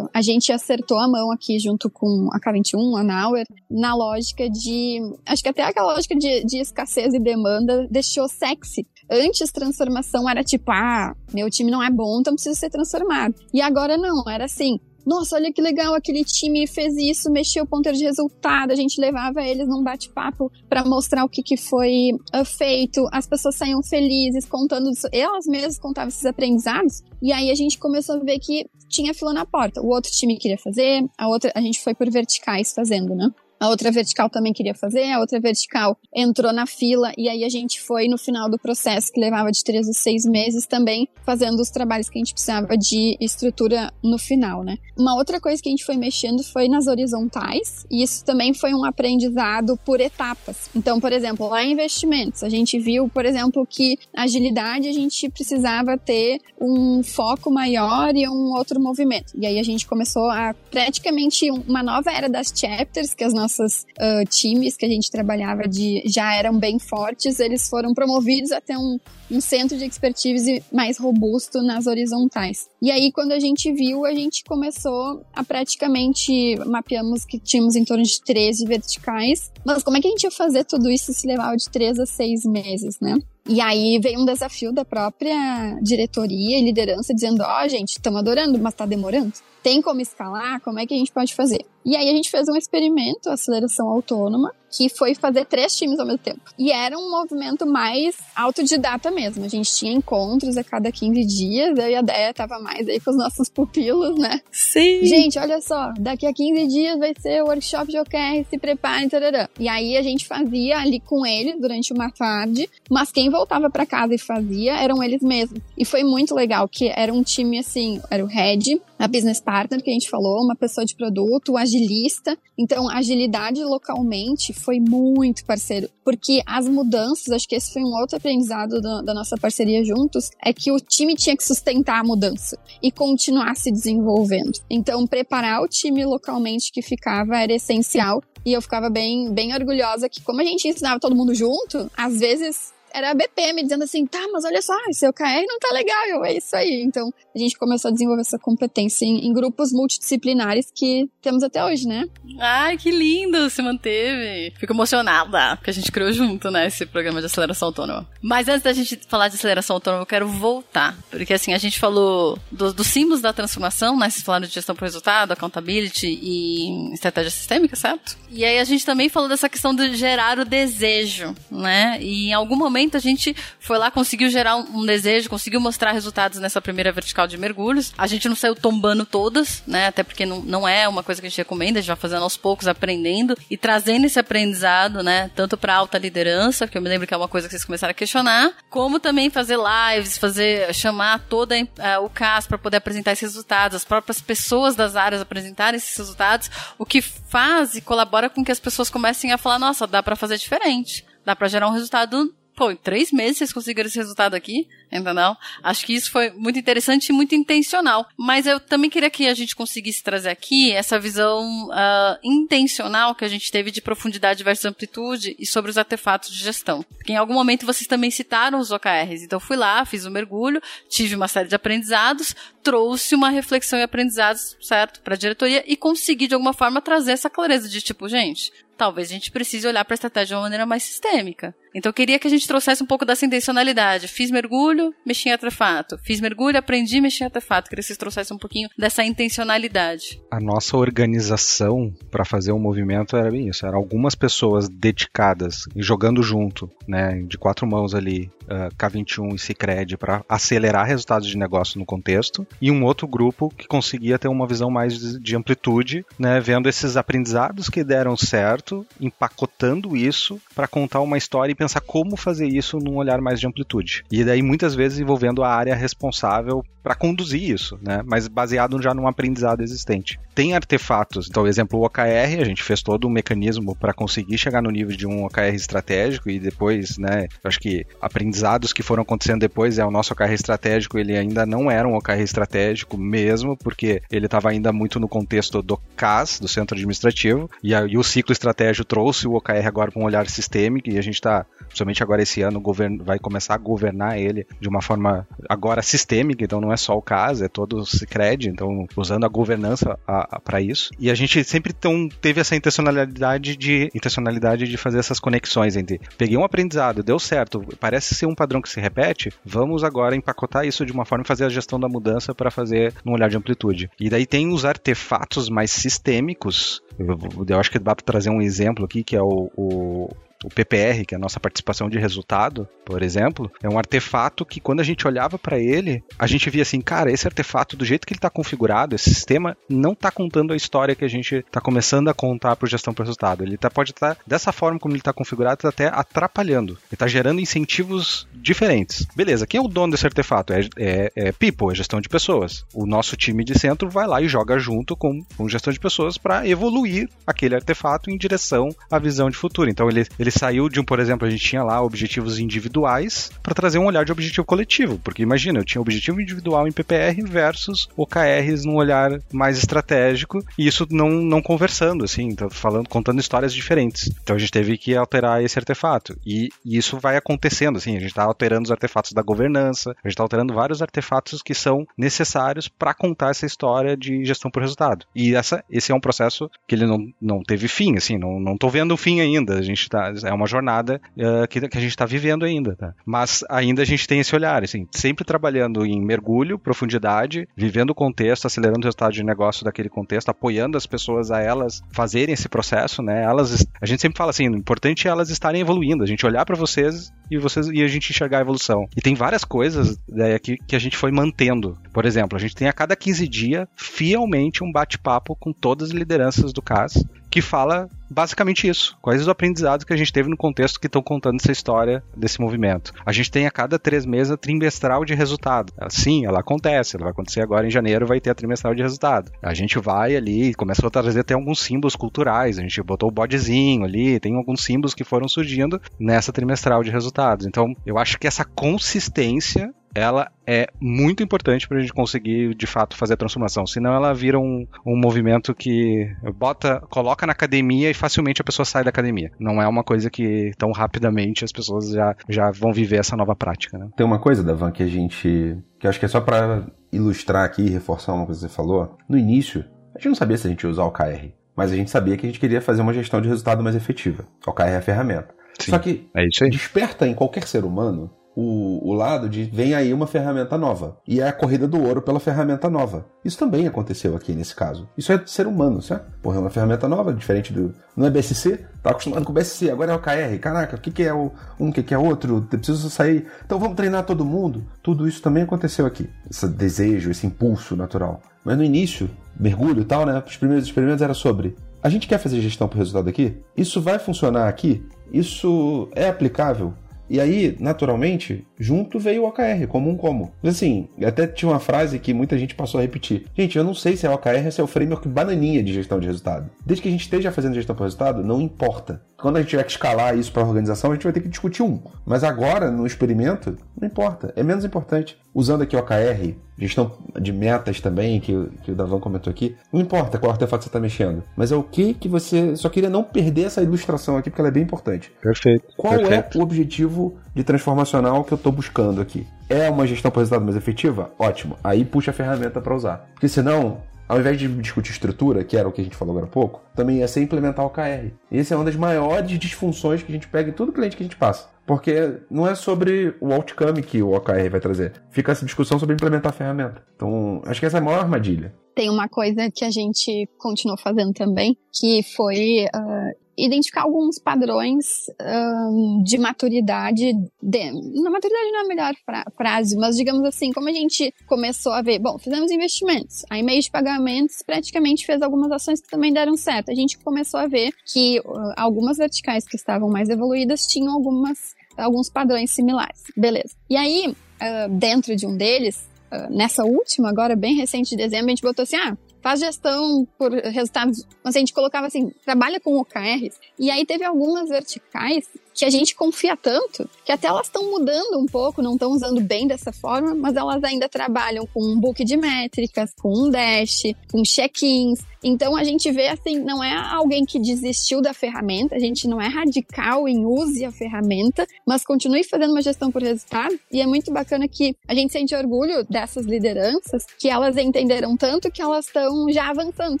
a gente acertou a mão aqui junto com a K21, a Nauer, na lógica de, acho que até aquela lógica de, de escassez e demanda deixou sexy Antes, transformação era tipo, ah, meu time não é bom, então precisa ser transformado. E agora não, era assim, nossa, olha que legal, aquele time fez isso, mexeu o ponteiro de resultado, a gente levava eles num bate-papo para mostrar o que, que foi uh, feito, as pessoas saíam felizes, contando, elas mesmas contavam esses aprendizados, e aí a gente começou a ver que tinha fila na porta. O outro time queria fazer, a outra, a gente foi por verticais fazendo, né? A outra vertical também queria fazer, a outra vertical entrou na fila e aí a gente foi no final do processo, que levava de três a seis meses, também fazendo os trabalhos que a gente precisava de estrutura no final, né? Uma outra coisa que a gente foi mexendo foi nas horizontais, e isso também foi um aprendizado por etapas. Então, por exemplo, lá em investimentos, a gente viu, por exemplo, que agilidade a gente precisava ter um foco maior e um outro movimento. E aí a gente começou a praticamente uma nova era das chapters, que as nossas nossos uh, times que a gente trabalhava de já eram bem fortes, eles foram promovidos até um, um centro de expertise mais robusto nas horizontais. E aí, quando a gente viu, a gente começou a praticamente mapeamos que tínhamos em torno de 13 verticais. Mas como é que a gente ia fazer tudo isso se levava de 3 a 6 meses, né? E aí veio um desafio da própria diretoria e liderança dizendo: Ó, oh, gente, estamos adorando, mas tá demorando. Tem como escalar? Como é que a gente pode fazer? E aí a gente fez um experimento, aceleração autônoma, que foi fazer três times ao mesmo tempo. E era um movimento mais autodidata mesmo. A gente tinha encontros a cada 15 dias, eu e a Déia tava mais aí com os nossos pupilos, né? Sim! Gente, olha só, daqui a 15 dias vai ser o workshop de OKR, se preparem, tarará. E aí a gente fazia ali com eles durante uma tarde, mas quem voltava para casa e fazia eram eles mesmos. E foi muito legal, que era um time assim, era o head, a business partner que a gente falou, uma pessoa de produto, agilista. Então, agilidade localmente foi muito parceiro, porque as mudanças, acho que esse foi um outro aprendizado da, da nossa parceria juntos, é que o time tinha que sustentar a mudança e continuar se desenvolvendo. Então, preparar o time localmente que ficava era essencial e eu ficava bem, bem orgulhosa que, como a gente ensinava todo mundo junto, às vezes era a BP me dizendo assim, tá, mas olha só, seu OKR não tá legal, é isso aí. Então, a gente começou a desenvolver essa competência em, em grupos multidisciplinares que temos até hoje, né? Ai, que lindo, se manteve. Fico emocionada, porque a gente criou junto, né, esse programa de aceleração autônoma. Mas antes da gente falar de aceleração autônoma, eu quero voltar, porque assim, a gente falou dos do símbolos da transformação, né, vocês falaram de gestão por resultado, accountability e estratégia sistêmica, certo? E aí a gente também falou dessa questão de gerar o desejo, né, e em algum momento a gente foi lá, conseguiu gerar um, um desejo, conseguiu mostrar resultados nessa primeira vertical de mergulhos. A gente não saiu tombando todas, né, até porque não, não é uma coisa que a gente recomenda, a gente vai fazendo aos poucos, aprendendo e trazendo esse aprendizado, né, tanto para alta liderança, que eu me lembro que é uma coisa que vocês começaram a questionar, como também fazer lives, fazer chamar toda uh, o CAS para poder apresentar esses resultados, as próprias pessoas das áreas apresentarem esses resultados, o que faz e colabora com que as pessoas comecem a falar, nossa, dá para fazer diferente, dá para gerar um resultado pô, em três meses vocês conseguiram esse resultado aqui, entendeu? Acho que isso foi muito interessante e muito intencional. Mas eu também queria que a gente conseguisse trazer aqui essa visão uh, intencional que a gente teve de profundidade versus amplitude e sobre os artefatos de gestão. Porque em algum momento vocês também citaram os OKRs. Então fui lá, fiz um mergulho, tive uma série de aprendizados, trouxe uma reflexão e aprendizados, certo, para a diretoria e consegui de alguma forma trazer essa clareza de tipo, gente, talvez a gente precise olhar para a estratégia de uma maneira mais sistêmica. Então eu queria que a gente trouxesse um pouco dessa intencionalidade. Fiz mergulho, mexi em artefato. Fiz mergulho, aprendi, mexi em artefato. Queria que vocês trouxessem um pouquinho dessa intencionalidade. A nossa organização para fazer o um movimento era bem isso. Eram algumas pessoas dedicadas e jogando junto, né, de quatro mãos ali, uh, K21 e Cicred para acelerar resultados de negócio no contexto, e um outro grupo que conseguia ter uma visão mais de, de amplitude, né, vendo esses aprendizados que deram certo, empacotando isso para contar uma história e pensar como fazer isso num olhar mais de amplitude. E daí muitas vezes envolvendo a área responsável para conduzir isso, né? Mas baseado já num aprendizado existente. Tem artefatos, então, exemplo, o OKR, a gente fez todo um mecanismo para conseguir chegar no nível de um OKR estratégico e depois, né, eu acho que aprendizados que foram acontecendo depois é o nosso OKR estratégico, ele ainda não era um OKR estratégico mesmo, porque ele estava ainda muito no contexto do CAS, do Centro Administrativo, e, a, e o ciclo estratégico trouxe o OKR agora com um olhar sistêmico e a gente está, principalmente agora esse ano, vai começar a governar ele de uma forma agora sistêmica, então não é só o CAS, é todo o Cicred, então usando a governança para isso. E a gente sempre tão, teve essa intencionalidade de intencionalidade de fazer essas conexões entre peguei um aprendizado, deu certo, parece ser um padrão que se repete, vamos agora empacotar isso de uma forma e fazer a gestão da mudança para fazer num olhar de amplitude. E daí tem os artefatos mais sistêmicos. Eu, eu acho que dá para trazer um exemplo aqui que é o, o o PPR, que é a nossa participação de resultado, por exemplo, é um artefato que quando a gente olhava para ele, a gente via assim, cara, esse artefato do jeito que ele está configurado, esse sistema não está contando a história que a gente está começando a contar para gestão para resultado. Ele tá, pode estar tá, dessa forma como ele está configurado, tá até atrapalhando. Ele está gerando incentivos diferentes. Beleza, quem é o dono desse artefato? É, é, é People, é gestão de pessoas. O nosso time de centro vai lá e joga junto com, com gestão de pessoas para evoluir aquele artefato em direção à visão de futuro. Então ele, ele saiu de um, por exemplo, a gente tinha lá objetivos individuais para trazer um olhar de objetivo coletivo. Porque imagina, eu tinha objetivo individual em PPR versus OKRs num olhar mais estratégico e isso não, não conversando, assim, então, falando, contando histórias diferentes. Então a gente teve que alterar esse artefato. E, e isso vai acontecendo, assim, a gente está alterando os artefatos da governança, a gente está alterando vários artefatos que são necessários para contar essa história de gestão por resultado. E essa, esse é um processo que ele não, não teve fim, assim, não, não vendo o fim ainda. A gente tá, é uma jornada uh, que, que, a gente está vivendo ainda, tá? Mas ainda a gente tem esse olhar, assim, sempre trabalhando em mergulho, profundidade, vivendo o contexto, acelerando o resultado de negócio daquele contexto, apoiando as pessoas a elas fazerem esse processo, né? Elas, a gente sempre fala assim, o importante é elas estarem evoluindo, a gente olhar para vocês e vocês e a gente enxergar a evolução. E tem várias coisas né, que, que a gente foi mantendo. Por exemplo, a gente tem a cada 15 dias fielmente um bate-papo com todas as lideranças do CAS que fala basicamente isso. Quais os aprendizados que a gente teve no contexto que estão contando essa história desse movimento. A gente tem a cada três meses a trimestral de resultado. Sim, ela acontece. Ela vai acontecer agora em janeiro, vai ter a trimestral de resultado. A gente vai ali começou a trazer até alguns símbolos culturais. A gente botou o bodezinho ali, tem alguns símbolos que foram surgindo nessa trimestral de resultados. Então, eu acho que essa consistência ela é muito importante para a gente conseguir de fato fazer a transformação. Senão ela vira um, um movimento que bota, coloca na academia e facilmente a pessoa sai da academia. Não é uma coisa que tão rapidamente as pessoas já, já vão viver essa nova prática. Né? Tem uma coisa, Davan, que a gente. que acho que é só para ilustrar aqui e reforçar uma coisa que você falou. No início, a gente não sabia se a gente ia usar o OKR. Mas a gente sabia que a gente queria fazer uma gestão de resultado mais efetiva. O OKR é a ferramenta. Sim, Só que é desperta em qualquer ser humano o, o lado de vem aí uma ferramenta nova. E é a corrida do ouro pela ferramenta nova. Isso também aconteceu aqui nesse caso. Isso é ser humano, certo? Porra, é uma ferramenta nova, diferente do. Não é BSC? Tá acostumado com o BSC, agora é o KR. Caraca, o que, que é o um, o que, que é outro? Eu preciso sair. Então vamos treinar todo mundo. Tudo isso também aconteceu aqui. Esse desejo, esse impulso natural. Mas no início, mergulho e tal, né? Os primeiros experimentos era sobre. A gente quer fazer gestão por resultado aqui? Isso vai funcionar aqui? Isso é aplicável? E aí, naturalmente, junto veio o OKR, como um como. Assim, até tinha uma frase que muita gente passou a repetir. Gente, eu não sei se é OKR ou se é o framework bananinha de gestão de resultado. Desde que a gente esteja fazendo gestão por resultado, não importa. Quando a gente tiver que escalar isso para a organização, a gente vai ter que discutir um. Mas agora, no experimento, não importa. É menos importante. Usando aqui o OKR, gestão de metas também, que, que o Davan comentou aqui. Não importa qual artefato você está mexendo, mas é o que que você. Só queria não perder essa ilustração aqui, porque ela é bem importante. Perfeito. Qual perfeito. é o objetivo de transformacional que eu estou buscando aqui? É uma gestão por resultado mais efetiva? Ótimo. Aí puxa a ferramenta para usar. Porque senão, ao invés de discutir estrutura, que era o que a gente falou agora há pouco, também ia ser implementar o KR. Esse é uma das maiores disfunções que a gente pega em todo cliente que a gente passa. Porque não é sobre o outcome que o OKR vai trazer. Fica essa discussão sobre implementar a ferramenta. Então, acho que essa é a maior armadilha. Tem uma coisa que a gente continuou fazendo também, que foi uh, identificar alguns padrões um, de maturidade. De, na maturidade não é a melhor fra frase, mas digamos assim, como a gente começou a ver, bom, fizemos investimentos, a e-mail de pagamentos praticamente fez algumas ações que também deram certo. A gente começou a ver que uh, algumas verticais que estavam mais evoluídas tinham algumas alguns padrões similares. Beleza. E aí, uh, dentro de um deles, uh, nessa última, agora bem recente de dezembro, a gente botou assim, ah, faz gestão por resultados. Mas a gente colocava assim, trabalha com OKRs. E aí teve algumas verticais que a gente confia tanto que até elas estão mudando um pouco, não estão usando bem dessa forma, mas elas ainda trabalham com um book de métricas, com um dash, com check-ins. Então a gente vê assim, não é alguém que desistiu da ferramenta, a gente não é radical em use a ferramenta, mas continue fazendo uma gestão por resultado. E é muito bacana que a gente sente orgulho dessas lideranças, que elas entenderam tanto que elas estão já avançando.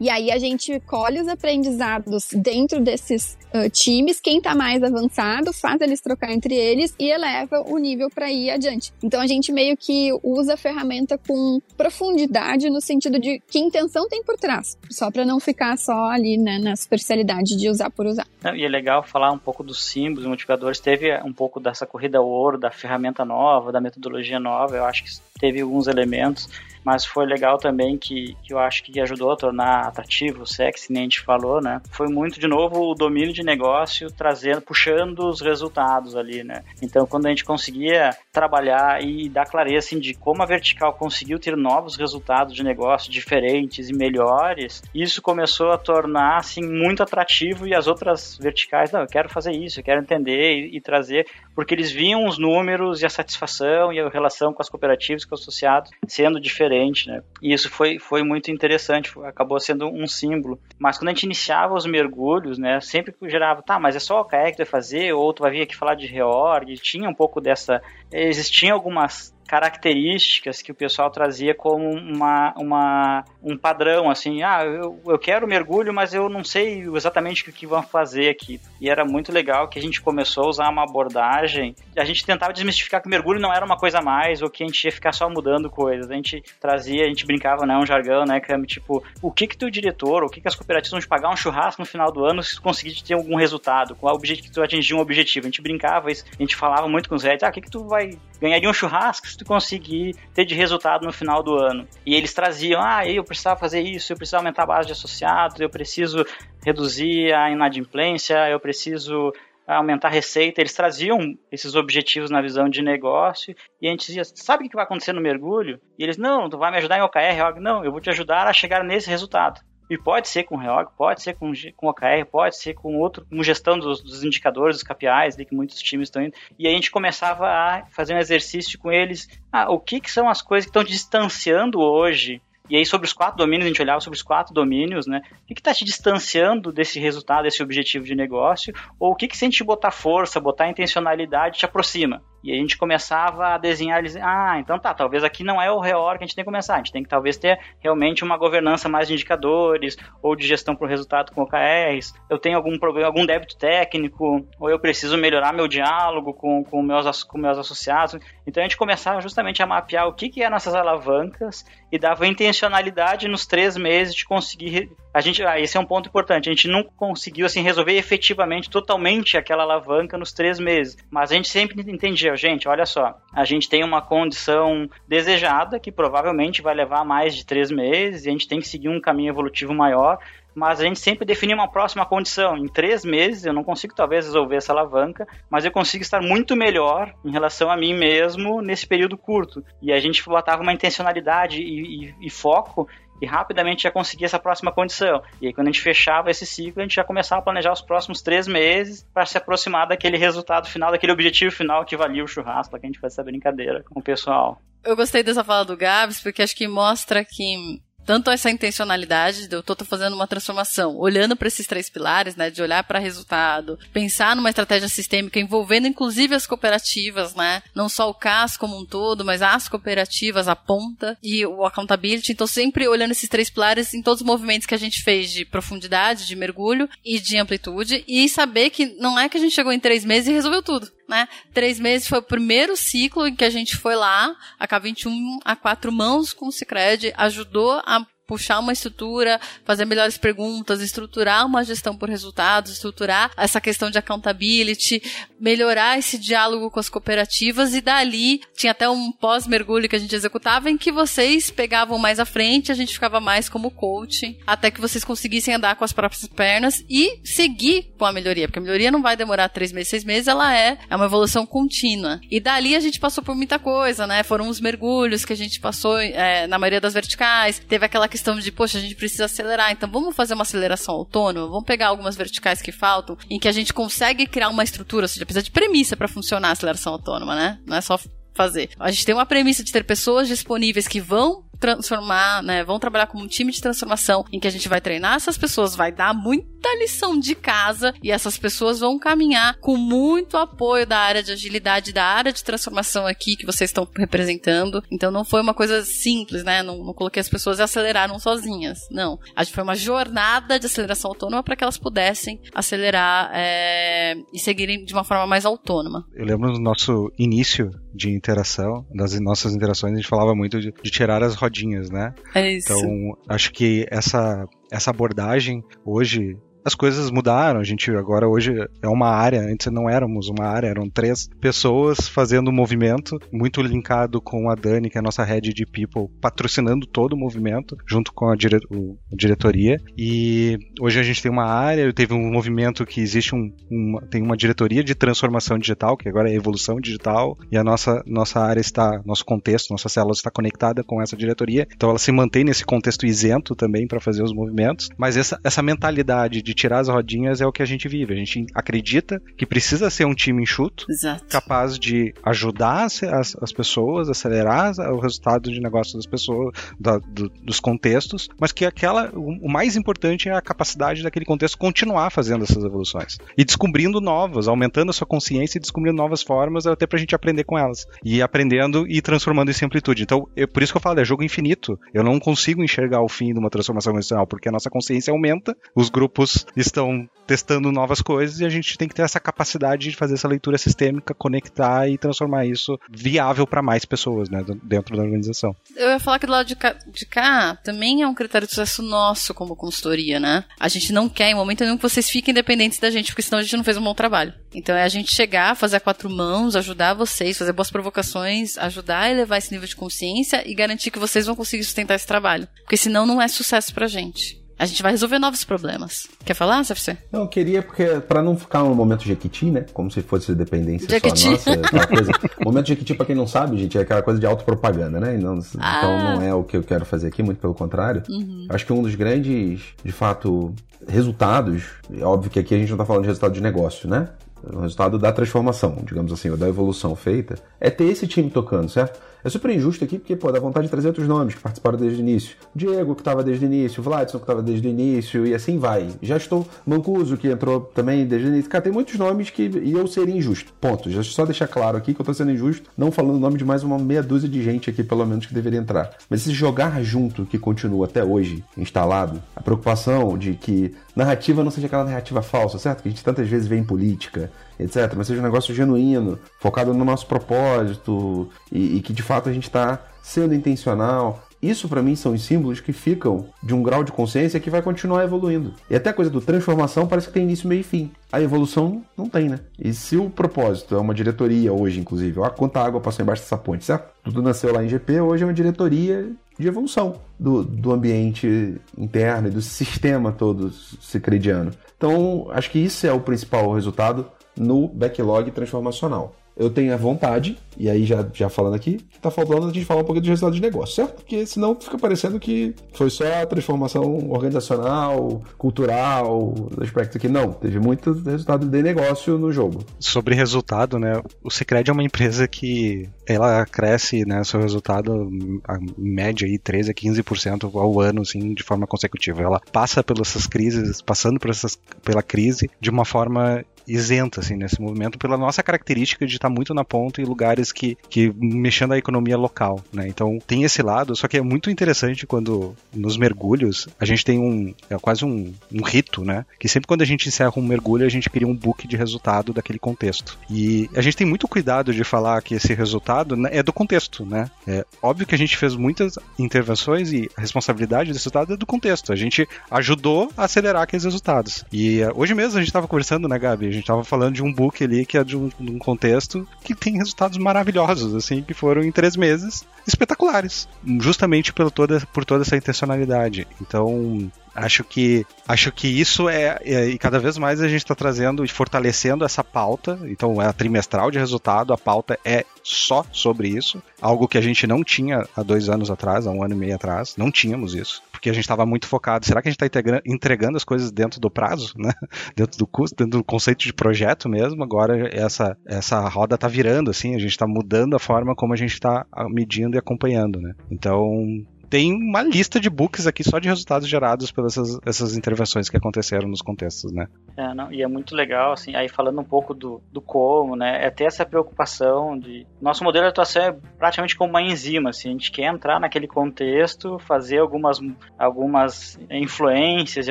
E aí a gente colhe os aprendizados dentro desses uh, times, quem está mais avançado faz eles trocar entre eles e eleva o nível para ir adiante. Então a gente meio que usa a ferramenta com profundidade no sentido de que intenção tem por trás, só para não ficar só ali né, na superficialidade de usar por usar. E é legal falar um pouco dos símbolos motivadores. Teve um pouco dessa corrida ao ouro, da ferramenta nova, da metodologia nova. Eu acho que teve alguns elementos mas foi legal também que, que eu acho que ajudou a tornar atrativo sexy, nem a gente falou, né? Foi muito, de novo, o domínio de negócio trazendo, puxando os resultados ali, né? Então, quando a gente conseguia trabalhar e dar clareza, assim, de como a vertical conseguiu ter novos resultados de negócio diferentes e melhores, isso começou a tornar, assim, muito atrativo e as outras verticais, não, eu quero fazer isso, eu quero entender e, e trazer, porque eles viam os números e a satisfação e a relação com as cooperativas, com os associados, sendo diferente, né? E isso foi, foi muito interessante, acabou sendo um símbolo. Mas quando a gente iniciava os mergulhos, né, sempre gerava, tá, mas é só o que vai fazer, ou tu vai vir aqui falar de reorg, tinha um pouco dessa... Existiam algumas características que o pessoal trazia como uma, uma, um padrão, assim, ah, eu, eu quero mergulho, mas eu não sei exatamente o que vão fazer aqui. E era muito legal que a gente começou a usar uma abordagem, a gente tentava desmistificar que o mergulho não era uma coisa a mais, ou que a gente ia ficar só mudando coisas. A gente trazia, a gente brincava, né, um jargão, né, que é tipo, o que que tu, diretor, o que que as cooperativas vão te pagar um churrasco no final do ano se tu conseguir ter algum resultado, com o objetivo que tu atingir um objetivo. A gente brincava a gente falava muito com os redes, ah, o que que tu vai ganhar de um churrasco tu conseguir ter de resultado no final do ano. E eles traziam, ah, eu precisava fazer isso, eu preciso aumentar a base de associados, eu preciso reduzir a inadimplência, eu preciso aumentar a receita. Eles traziam esses objetivos na visão de negócio e a gente dizia, sabe o que vai acontecer no mergulho? E eles, não, tu vai me ajudar em OKR? Eu, não, eu vou te ajudar a chegar nesse resultado. E pode ser com Reorg, pode ser com, com OKR, pode ser com outro, com gestão dos, dos indicadores, dos KPIs, que muitos times estão indo. E a gente começava a fazer um exercício com eles. Ah, o que, que são as coisas que estão distanciando hoje e aí, sobre os quatro domínios, a gente olhava sobre os quatro domínios, né? O que está te distanciando desse resultado, desse objetivo de negócio? Ou o que, que se a gente botar força, botar intencionalidade, te aproxima? E a gente começava a desenhar, eles, ah, então tá, talvez aqui não é o reorg que a gente tem que começar, a gente tem que talvez ter realmente uma governança mais de indicadores, ou de gestão por resultado com OKRs, eu tenho algum problema, algum débito técnico, ou eu preciso melhorar meu diálogo com, com, meus, com meus associados. Então a gente começava justamente a mapear o que, que é nossas alavancas e dava intencionalidade nos três meses de conseguir a gente, ah, esse é um ponto importante. A gente não conseguiu assim resolver efetivamente, totalmente aquela alavanca nos três meses, mas a gente sempre entendia, gente, olha só, a gente tem uma condição desejada que provavelmente vai levar mais de três meses e a gente tem que seguir um caminho evolutivo maior mas a gente sempre define uma próxima condição. Em três meses eu não consigo talvez resolver essa alavanca, mas eu consigo estar muito melhor em relação a mim mesmo nesse período curto. E a gente botava uma intencionalidade e, e, e foco e rapidamente já conseguia essa próxima condição. E aí, quando a gente fechava esse ciclo, a gente já começava a planejar os próximos três meses para se aproximar daquele resultado final, daquele objetivo final que valia o churrasco, que a gente faz essa brincadeira com o pessoal. Eu gostei dessa fala do Gabs, porque acho que mostra que tanto essa intencionalidade de eu tô, tô fazendo uma transformação, olhando para esses três pilares, né, de olhar para resultado, pensar numa estratégia sistêmica envolvendo inclusive as cooperativas, né, não só o CAS como um todo, mas as cooperativas, a ponta e o accountability. Então sempre olhando esses três pilares em todos os movimentos que a gente fez de profundidade, de mergulho e de amplitude e saber que não é que a gente chegou em três meses e resolveu tudo né? Três meses foi o primeiro ciclo em que a gente foi lá, a K21 a quatro mãos com o Cicred, ajudou a puxar uma estrutura, fazer melhores perguntas, estruturar uma gestão por resultados, estruturar essa questão de accountability, melhorar esse diálogo com as cooperativas e dali tinha até um pós-mergulho que a gente executava em que vocês pegavam mais à frente, a gente ficava mais como coach, até que vocês conseguissem andar com as próprias pernas e seguir com a melhoria, porque a melhoria não vai demorar três meses, seis meses, ela é, é uma evolução contínua. E dali a gente passou por muita coisa, né? Foram os mergulhos que a gente passou é, na maioria das verticais, teve aquela questão de, poxa, a gente precisa acelerar, então vamos fazer uma aceleração autônoma, vamos pegar algumas verticais que faltam, em que a gente consegue criar uma estrutura, ou seja, precisa de premissa para funcionar a aceleração autônoma, né? Não é só fazer. A gente tem uma premissa de ter pessoas disponíveis que vão transformar, né? Vão trabalhar como um time de transformação em que a gente vai treinar essas pessoas, vai dar muita lição de casa e essas pessoas vão caminhar com muito apoio da área de agilidade, da área de transformação aqui que vocês estão representando. Então não foi uma coisa simples, né? Não, não coloquei as pessoas e aceleraram sozinhas. Não. A gente foi uma jornada de aceleração autônoma para que elas pudessem acelerar é, e seguirem de uma forma mais autônoma. Eu lembro no nosso início de interação, das nossas interações, a gente falava muito de, de tirar as rodinhas, né? É isso. Então, acho que essa, essa abordagem hoje as coisas mudaram. A gente agora hoje é uma área, antes não éramos uma área, eram três pessoas fazendo um movimento, muito linkado com a Dani, que é a nossa head de people, patrocinando todo o movimento, junto com a, dire a diretoria. E hoje a gente tem uma área, teve um movimento que existe um, uma, tem uma diretoria de transformação digital, que agora é evolução digital, e a nossa, nossa área está, nosso contexto, nossa célula está conectada com essa diretoria, então ela se mantém nesse contexto isento também para fazer os movimentos, mas essa, essa mentalidade de tirar as rodinhas é o que a gente vive. A gente acredita que precisa ser um time enxuto, Exato. capaz de ajudar as, as pessoas, acelerar o resultado de negócio das pessoas, da, do, dos contextos, mas que aquela, o, o mais importante é a capacidade daquele contexto continuar fazendo essas evoluções e descobrindo novas, aumentando a sua consciência e descobrindo novas formas até pra gente aprender com elas e aprendendo e transformando isso em amplitude. Então, eu, por isso que eu falo, é jogo infinito. Eu não consigo enxergar o fim de uma transformação convencional, porque a nossa consciência aumenta, os grupos estão testando novas coisas e a gente tem que ter essa capacidade de fazer essa leitura sistêmica, conectar e transformar isso viável para mais pessoas, né, dentro da organização. Eu ia falar que do lado de cá, de cá, também é um critério de sucesso nosso como consultoria, né? A gente não quer em momento nenhum que vocês fiquem independentes da gente, porque senão a gente não fez um bom trabalho. Então é a gente chegar, fazer a quatro mãos, ajudar vocês, fazer boas provocações, ajudar a elevar esse nível de consciência e garantir que vocês vão conseguir sustentar esse trabalho. Porque senão não é sucesso pra gente. A gente vai resolver novos problemas. Quer falar, CFC? Não, eu queria, porque para não ficar um momento Jequiti, né? Como se fosse dependência Jequiti. só nossa. Aquela coisa. [LAUGHS] momento Jequiti, pra quem não sabe, gente, é aquela coisa de autopropaganda, né? Não, ah. Então não é o que eu quero fazer aqui, muito pelo contrário. Uhum. Acho que um dos grandes, de fato, resultados, é óbvio que aqui a gente não tá falando de resultado de negócio, né? O resultado da transformação, digamos assim, ou da evolução feita, é ter esse time tocando, certo? É super injusto aqui porque, pô, dá vontade de trazer outros nomes que participaram desde o início. Diego, que estava desde o início, Vladson, que estava desde o início, e assim vai. Já estou Mancuso, que entrou também desde o início. Cara, tem muitos nomes que e eu seria injusto. Ponto. Já só deixar claro aqui que eu estou sendo injusto, não falando o nome de mais uma meia dúzia de gente aqui, pelo menos, que deveria entrar. Mas esse jogar junto que continua até hoje instalado, a preocupação de que narrativa não seja aquela narrativa falsa, certo? Que a gente tantas vezes vê em política, etc. Mas seja um negócio genuíno, focado no nosso propósito e, e que de fato a gente está sendo intencional. Isso para mim são os símbolos que ficam de um grau de consciência que vai continuar evoluindo. E até a coisa do transformação parece que tem início, meio e fim. A evolução não tem, né? E se o propósito é uma diretoria hoje, inclusive, olha quanta água passou embaixo dessa ponte, certo? Tudo nasceu lá em GP, hoje é uma diretoria de evolução do, do ambiente interno e do [LAUGHS] sistema todo cicrediano. Então, acho que isso é o principal resultado no backlog transformacional. Eu tenho a vontade e aí, já, já falando aqui, tá faltando a gente falar um pouquinho dos resultados de negócio, certo? Porque senão fica parecendo que foi só a transformação organizacional, cultural, aspecto aqui. Não, teve muito resultado de negócio no jogo. Sobre resultado, né? O Secred é uma empresa que ela cresce, né, seu resultado a média aí 13 a 15% ao ano assim, de forma consecutiva. Ela passa pelas crises, passando por essas, pela crise de uma forma isenta assim nesse movimento pela nossa característica de estar muito na ponta em lugares que, que mexendo a economia local, né? Então tem esse lado, só que é muito interessante quando nos mergulhos a gente tem um é quase um, um rito, né? Que sempre quando a gente encerra um mergulho a gente cria um book de resultado daquele contexto. E a gente tem muito cuidado de falar que esse resultado né, é do contexto, né? É óbvio que a gente fez muitas intervenções e a responsabilidade desse resultado é do contexto. A gente ajudou a acelerar aqueles resultados. E uh, hoje mesmo a gente estava conversando, né, Gabi? Gente estava falando de um book ali que é de um, de um contexto que tem resultados maravilhosos maravilhosos, assim, que foram em três meses espetaculares, justamente por toda, por toda essa intencionalidade. Então, Acho que acho que isso é, é e cada vez mais a gente está trazendo e fortalecendo essa pauta. Então é a trimestral de resultado, a pauta é só sobre isso, algo que a gente não tinha há dois anos atrás, há um ano e meio atrás, não tínhamos isso, porque a gente estava muito focado. Será que a gente está entregando as coisas dentro do prazo, né? [LAUGHS] Dentro do custo, dentro do conceito de projeto mesmo? Agora essa essa roda está virando assim, a gente está mudando a forma como a gente está medindo e acompanhando, né? Então tem uma lista de books aqui só de resultados gerados pelas essas, essas intervenções que aconteceram nos contextos, né? É, não, e é muito legal, assim, aí falando um pouco do, do como, né, é ter essa preocupação de... Nosso modelo de atuação é praticamente como uma enzima, assim, a gente quer entrar naquele contexto, fazer algumas, algumas influências e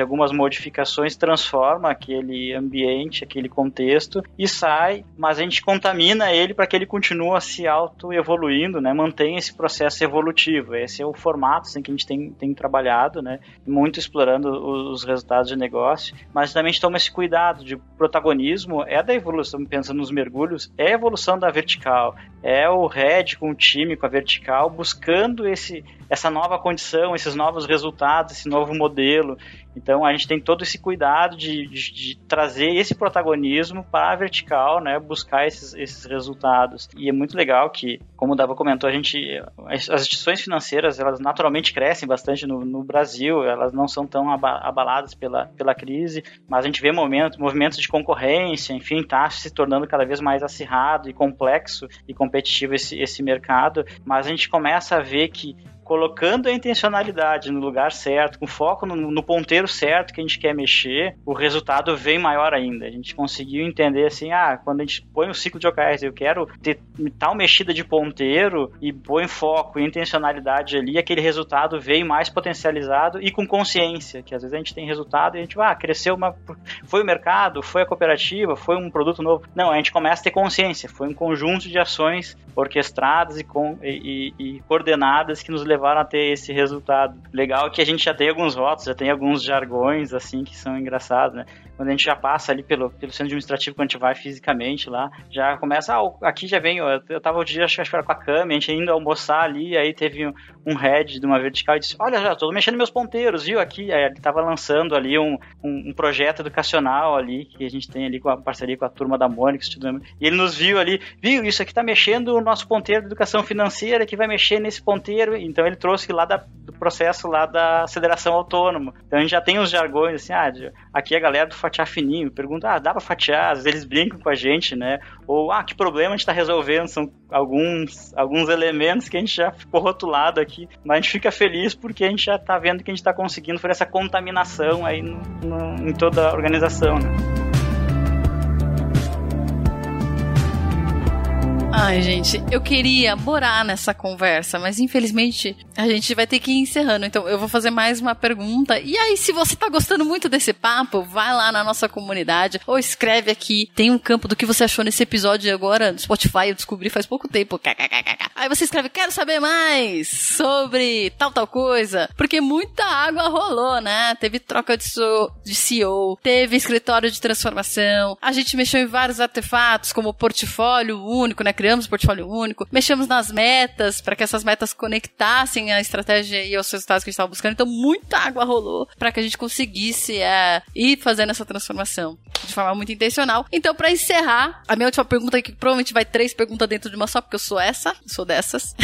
algumas modificações, transforma aquele ambiente, aquele contexto e sai, mas a gente contamina ele para que ele continue se auto-evoluindo, né, mantém esse processo evolutivo, esse é o formato formatos em que a gente tem, tem trabalhado, né? Muito explorando os resultados de negócio, mas também a gente toma esse cuidado de protagonismo, é da evolução, pensando nos mergulhos, é a evolução da vertical, é o head com o time, com a vertical, buscando esse, essa nova condição, esses novos resultados, esse novo modelo. Então a gente tem todo esse cuidado de, de, de trazer esse protagonismo para a vertical, né, buscar esses, esses resultados. E é muito legal que, como o Dava comentou, a gente, as, instituições financeiras elas naturalmente crescem bastante no, no, Brasil, elas não são tão abaladas pela, pela crise, mas a gente vê momentos, movimentos de concorrência, enfim, está se tornando cada vez mais acirrado e complexo e competitivo esse, esse mercado, mas a gente começa a ver que colocando a intencionalidade no lugar certo, com foco no, no, ponteiro certo que a gente quer mexer, o resultado vem maior ainda. A gente conseguiu entender assim, ah, quando a gente põe o ciclo de OKRs, eu quero ter tal mexida de ponteiro e põe foco e intencionalidade ali, aquele resultado vem mais potencializado e com consciência, que às vezes a gente tem resultado e a gente, ah, cresceu uma... Foi o mercado, foi a cooperativa, foi um produto novo. Não, a gente começa a ter consciência, foi um conjunto de ações orquestradas e, com, e, e, e coordenadas que nos levaram levaram a ter esse resultado. Legal que a gente já tem alguns votos, já tem alguns jargões, assim, que são engraçados, né? quando a gente já passa ali pelo, pelo centro administrativo, quando a gente vai fisicamente lá, já começa, ah, aqui já vem, eu, eu tava o dia, acho que era com a Cami, a gente indo almoçar ali, aí teve um, um head de uma vertical e disse, olha, já tô mexendo meus ponteiros, viu, aqui, aí ele tava lançando ali um, um, um, projeto educacional ali, que a gente tem ali com a parceria com a turma da Mônica, estudando, e ele nos viu ali, viu, isso aqui tá mexendo o nosso ponteiro de educação financeira, que vai mexer nesse ponteiro, então ele trouxe lá da, do processo lá da federação autônoma, então a gente já tem os jargões, assim, ah, aqui a galera do fatiar fininho, pergunta, ah, dá pra fatiar? Às vezes eles brincam com a gente, né? Ou, ah, que problema a gente tá resolvendo? São alguns, alguns elementos que a gente já ficou rotulado aqui, mas a gente fica feliz porque a gente já tá vendo que a gente tá conseguindo fazer essa contaminação aí no, no, em toda a organização, né? Ai, gente, eu queria morar nessa conversa, mas infelizmente a gente vai ter que ir encerrando. Então eu vou fazer mais uma pergunta. E aí, se você tá gostando muito desse papo, vai lá na nossa comunidade ou escreve aqui. Tem um campo do que você achou nesse episódio agora no Spotify. Eu descobri faz pouco tempo. Aí você escreve, quero saber mais sobre tal, tal coisa. Porque muita água rolou, né? Teve troca de, so de CEO, teve escritório de transformação. A gente mexeu em vários artefatos, como portfólio único, né? Criamos portfólio único, mexemos nas metas para que essas metas conectassem a estratégia e os resultados que a gente estava buscando. Então, muita água rolou para que a gente conseguisse é, ir fazendo essa transformação de forma muito intencional. Então, para encerrar, a minha última pergunta, que provavelmente vai três perguntas dentro de uma só, porque eu sou essa, sou dessas.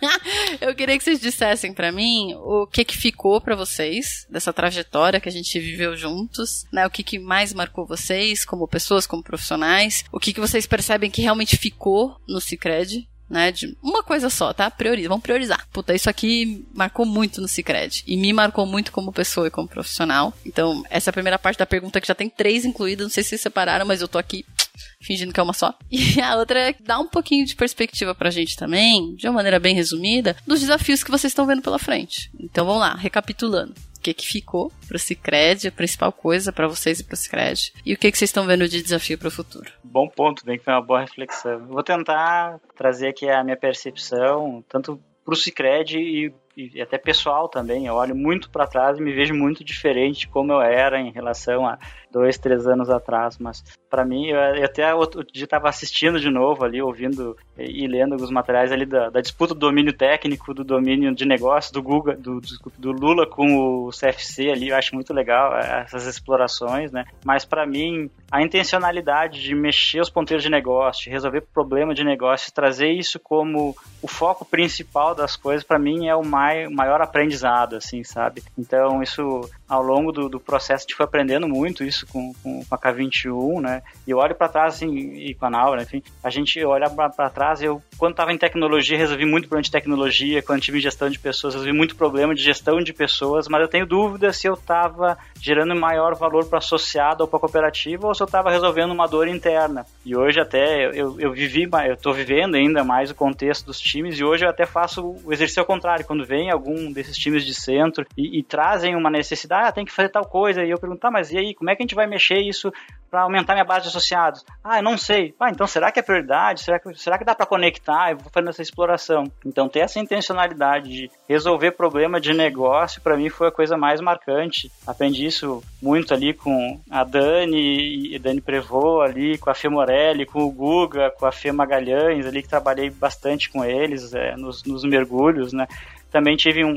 [LAUGHS] eu queria que vocês dissessem para mim o que que ficou para vocês dessa trajetória que a gente viveu juntos, né? O que que mais marcou vocês como pessoas, como profissionais? O que que vocês percebem que realmente ficou no Cicred, né? De uma coisa só, tá? Prioriza, vamos priorizar. Puta, isso aqui marcou muito no Cicred. E me marcou muito como pessoa e como profissional. Então, essa é a primeira parte da pergunta que já tem três incluídas. Não sei se vocês separaram, mas eu tô aqui [TSK] fingindo que é uma só. [LAUGHS] E a outra é dar um pouquinho de perspectiva pra gente também, de uma maneira bem resumida, dos desafios que vocês estão vendo pela frente. Então vamos lá, recapitulando que, que ficou o Cicred, a principal coisa para vocês e para o Cicred, e o que, que vocês estão vendo de desafio para o futuro. Bom ponto, bem que foi uma boa reflexão. Vou tentar trazer aqui a minha percepção, tanto para Cicred e, e, até pessoal também. Eu olho muito para trás e me vejo muito diferente de como eu era em relação a dois, três anos atrás, mas para mim, eu, eu até outro dia estava assistindo de novo ali, ouvindo e, e lendo alguns materiais ali da, da, disputa do domínio técnico, do domínio de negócio do Google, do, do Lula com o CFC ali, eu acho muito legal é, essas explorações, né? Mas para mim, a intencionalidade de mexer os ponteiros de negócio, de resolver problema de negócio, trazer isso como o foco principal das coisas, para mim é o mai, maior aprendizado, assim, sabe? Então, isso ao longo do, do processo a gente foi aprendendo muito isso com, com, com a K21, né? E eu olho para trás, assim, e com a Naura, enfim, a gente olha para trás, eu, quando estava em tecnologia, resolvi muito problema de tecnologia, quando tive gestão de pessoas, resolvi muito problema de gestão de pessoas, mas eu tenho dúvida se eu estava gerando maior valor para associado ou para cooperativa ou se eu estava resolvendo uma dor interna. E hoje até eu, eu vivi, eu estou vivendo ainda mais o contexto dos times e hoje eu até faço o exercício ao contrário, quando vem algum desses times de centro e, e trazem uma necessidade ah, tem que fazer tal coisa. E eu pergunto, tá, mas e aí, como é que a gente vai mexer isso para aumentar minha base de associados? Ah, eu não sei. Ah, então será que é prioridade? Será que, será que dá para conectar? Eu vou fazendo essa exploração. Então, ter essa intencionalidade de resolver problema de negócio, para mim, foi a coisa mais marcante. Aprendi isso muito ali com a Dani, e Dani Prevô ali, com a Fê Morelli, com o Guga, com a Fê Magalhães ali, que trabalhei bastante com eles é, nos, nos mergulhos, né? Também tive um,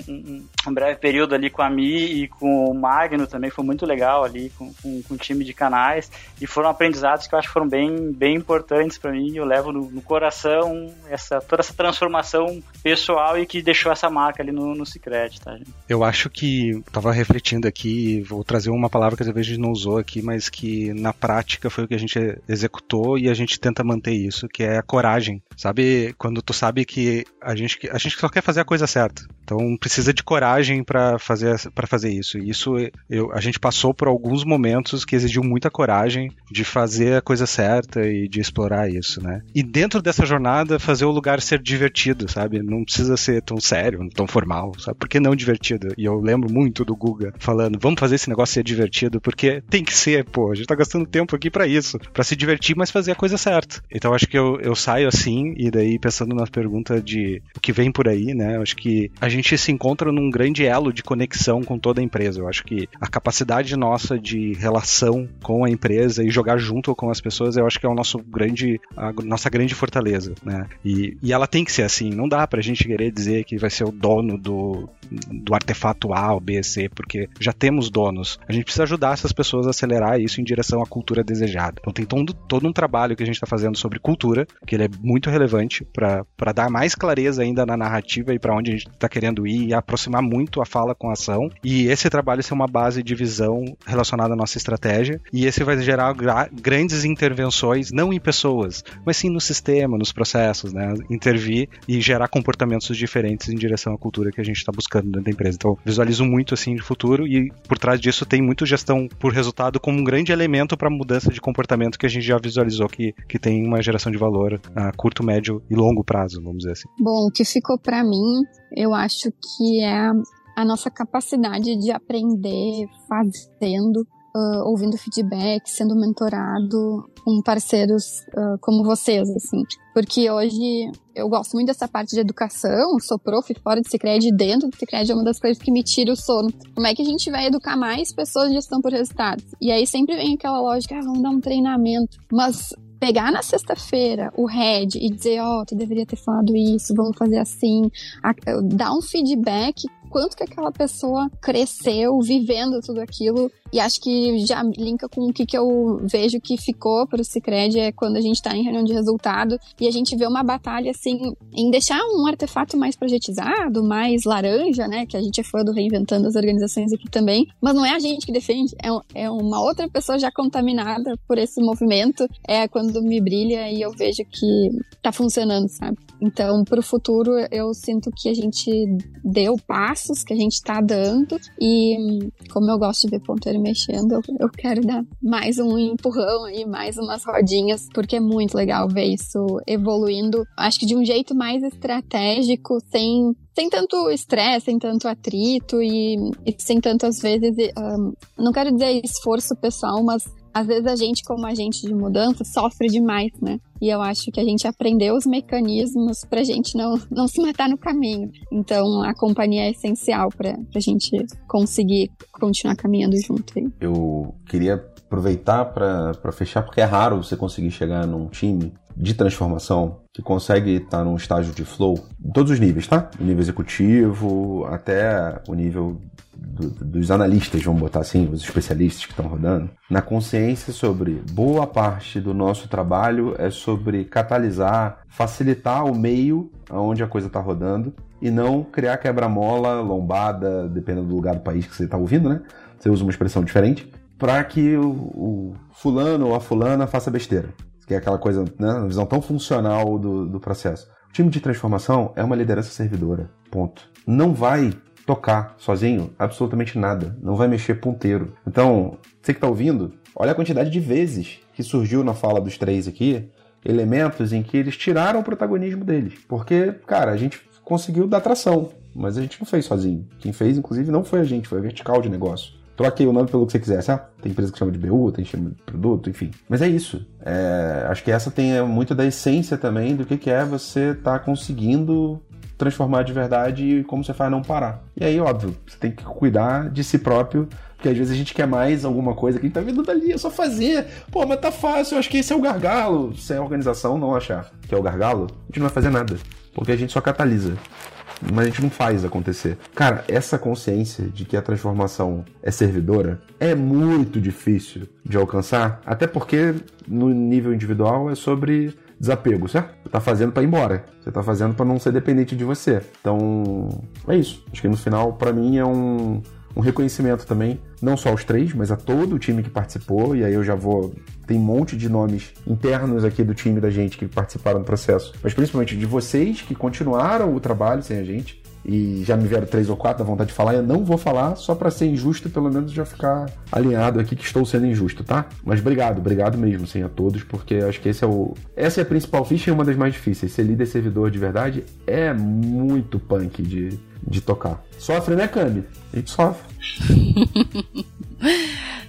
um, breve período ali com a Mi e com o Magno, também foi muito legal ali com, com, com o time de canais. E foram aprendizados que eu acho que foram bem, bem importantes para mim. Eu levo no, no, coração essa, toda essa transformação pessoal e que deixou essa marca ali no, no Cicred, tá, gente? Eu acho que, tava refletindo aqui, vou trazer uma palavra que talvez a gente não usou aqui, mas que na prática foi o que a gente executou e a gente tenta manter isso, que é a coragem. Sabe, quando tu sabe que a gente, a gente só quer fazer a coisa certa. Então precisa de coragem para fazer para fazer isso. E isso eu, a gente passou por alguns momentos que exigiu muita coragem de fazer a coisa certa e de explorar isso, né? E dentro dessa jornada fazer o lugar ser divertido, sabe? Não precisa ser tão sério, tão formal, sabe? Por que não divertido? E eu lembro muito do Guga falando, vamos fazer esse negócio ser divertido, porque tem que ser, pô, a gente tá gastando tempo aqui para isso, para se divertir, mas fazer a coisa certa. Então acho que eu, eu saio assim, e daí pensando na pergunta de o que vem por aí, né? Acho que a gente se encontra num grande elo de conexão com toda a empresa. Eu acho que a capacidade nossa de relação com a empresa e jogar junto com as pessoas, eu acho que é o nosso grande, a nossa grande fortaleza, né? E, e ela tem que ser assim. Não dá pra gente querer dizer que vai ser o dono do, do artefato A, ou B, C, porque já temos donos. A gente precisa ajudar essas pessoas a acelerar isso em direção à cultura desejada. Então tem todo, todo um trabalho que a gente está fazendo sobre cultura, que ele é muito relevante para dar mais clareza ainda na narrativa e para onde a gente está querendo ir e aproximar muito a fala com a ação. E esse trabalho ser uma base de visão relacionada à nossa estratégia. E esse vai gerar grandes intervenções, não em pessoas, mas sim no sistema, nos processos, né? Intervir e gerar comportamentos diferentes em direção à cultura que a gente está buscando dentro da empresa. Então, visualizo muito assim de futuro e por trás disso tem muito gestão por resultado como um grande elemento para mudança de comportamento que a gente já visualizou que, que tem uma geração de valor a curto, médio e longo prazo, vamos dizer assim. Bom, o que ficou para mim, eu acho que é a nossa capacidade de aprender fazendo uh, ouvindo feedback, sendo mentorado com parceiros uh, como vocês, assim. Porque hoje eu gosto muito dessa parte de educação, sou prof fora de Cicred, dentro de Cicred é uma das coisas que me tira o sono. Como é que a gente vai educar mais pessoas de gestão por resultados? E aí sempre vem aquela lógica, ah, vamos dar um treinamento. Mas pegar na sexta-feira o head e dizer, ó, oh, tu deveria ter falado isso, vamos fazer assim, dar um feedback quanto que aquela pessoa cresceu vivendo tudo aquilo. E acho que já linka com o que, que eu vejo que ficou para o Cicred é quando a gente está em reunião de resultado e a gente vê uma batalha assim em deixar um artefato mais projetizado, mais laranja, né? Que a gente é fã do reinventando as organizações aqui também, mas não é a gente que defende, é, é uma outra pessoa já contaminada por esse movimento. É quando me brilha e eu vejo que tá funcionando, sabe? Então, para o futuro, eu sinto que a gente deu passos, que a gente está dando, e como eu gosto de ver ponteiro mexendo, eu, quero dar mais um empurrão aí, mais umas rodinhas, porque é muito legal ver isso evoluindo, acho que de um jeito mais estratégico, sem sem tanto estresse, sem tanto atrito e, e sem tanto, às vezes, um, não quero dizer esforço pessoal, mas às vezes a gente, como agente de mudança, sofre demais, né? E eu acho que a gente aprendeu os mecanismos pra gente não, não se matar no caminho. Então a companhia é essencial pra, pra gente conseguir continuar caminhando junto. Aí. Eu queria aproveitar para fechar, porque é raro você conseguir chegar num time de transformação que consegue estar num estágio de flow em todos os níveis, tá? O nível executivo até o nível do, dos analistas, vamos botar assim, os especialistas que estão rodando, na consciência sobre boa parte do nosso trabalho é sobre catalisar, facilitar o meio aonde a coisa está rodando e não criar quebra-mola, lombada, dependendo do lugar do país que você está ouvindo, né? Você usa uma expressão diferente, para que o, o, fulano ou a fulana faça besteira. Que é aquela coisa, né? Uma visão tão funcional do, do processo. O time de transformação é uma liderança servidora. Ponto. Não vai tocar sozinho absolutamente nada. Não vai mexer ponteiro. Então, você que está ouvindo, olha a quantidade de vezes que surgiu na fala dos três aqui elementos em que eles tiraram o protagonismo deles. Porque, cara, a gente conseguiu dar tração, mas a gente não fez sozinho. Quem fez, inclusive, não foi a gente, foi a vertical de negócio. Troque o nome pelo que você quiser, sabe? Tem empresa que chama de BU, tem chama de produto, enfim. Mas é isso. É, acho que essa tem muito da essência também do que, que é você estar tá conseguindo transformar de verdade e como você faz não parar. E aí, óbvio, você tem que cuidar de si próprio, porque às vezes a gente quer mais alguma coisa que a gente tá vendo dali, é só fazer. Pô, mas tá fácil, eu acho que esse é o gargalo. Se a organização não achar que é o gargalo, a gente não vai fazer nada, porque a gente só catalisa. Mas a gente não faz acontecer. Cara, essa consciência de que a transformação é servidora é muito difícil de alcançar, até porque no nível individual é sobre desapego, certo? Você tá fazendo para ir embora. Você tá fazendo para não ser dependente de você. Então, é isso. Acho que no final, para mim, é um, um reconhecimento também, não só aos três, mas a todo o time que participou. E aí eu já vou. Tem um monte de nomes internos aqui do time da gente que participaram do processo, mas principalmente de vocês que continuaram o trabalho sem a gente e já me vieram três ou quatro da vontade de falar, eu não vou falar só para ser injusto, pelo menos já ficar alinhado aqui que estou sendo injusto, tá? Mas obrigado, obrigado mesmo, sim, a todos, porque acho que esse é o essa é a principal ficha e uma das mais difíceis. Ser líder servidor de verdade é muito punk de, de tocar. Sofre, né, Cami? A gente sofre. [LAUGHS]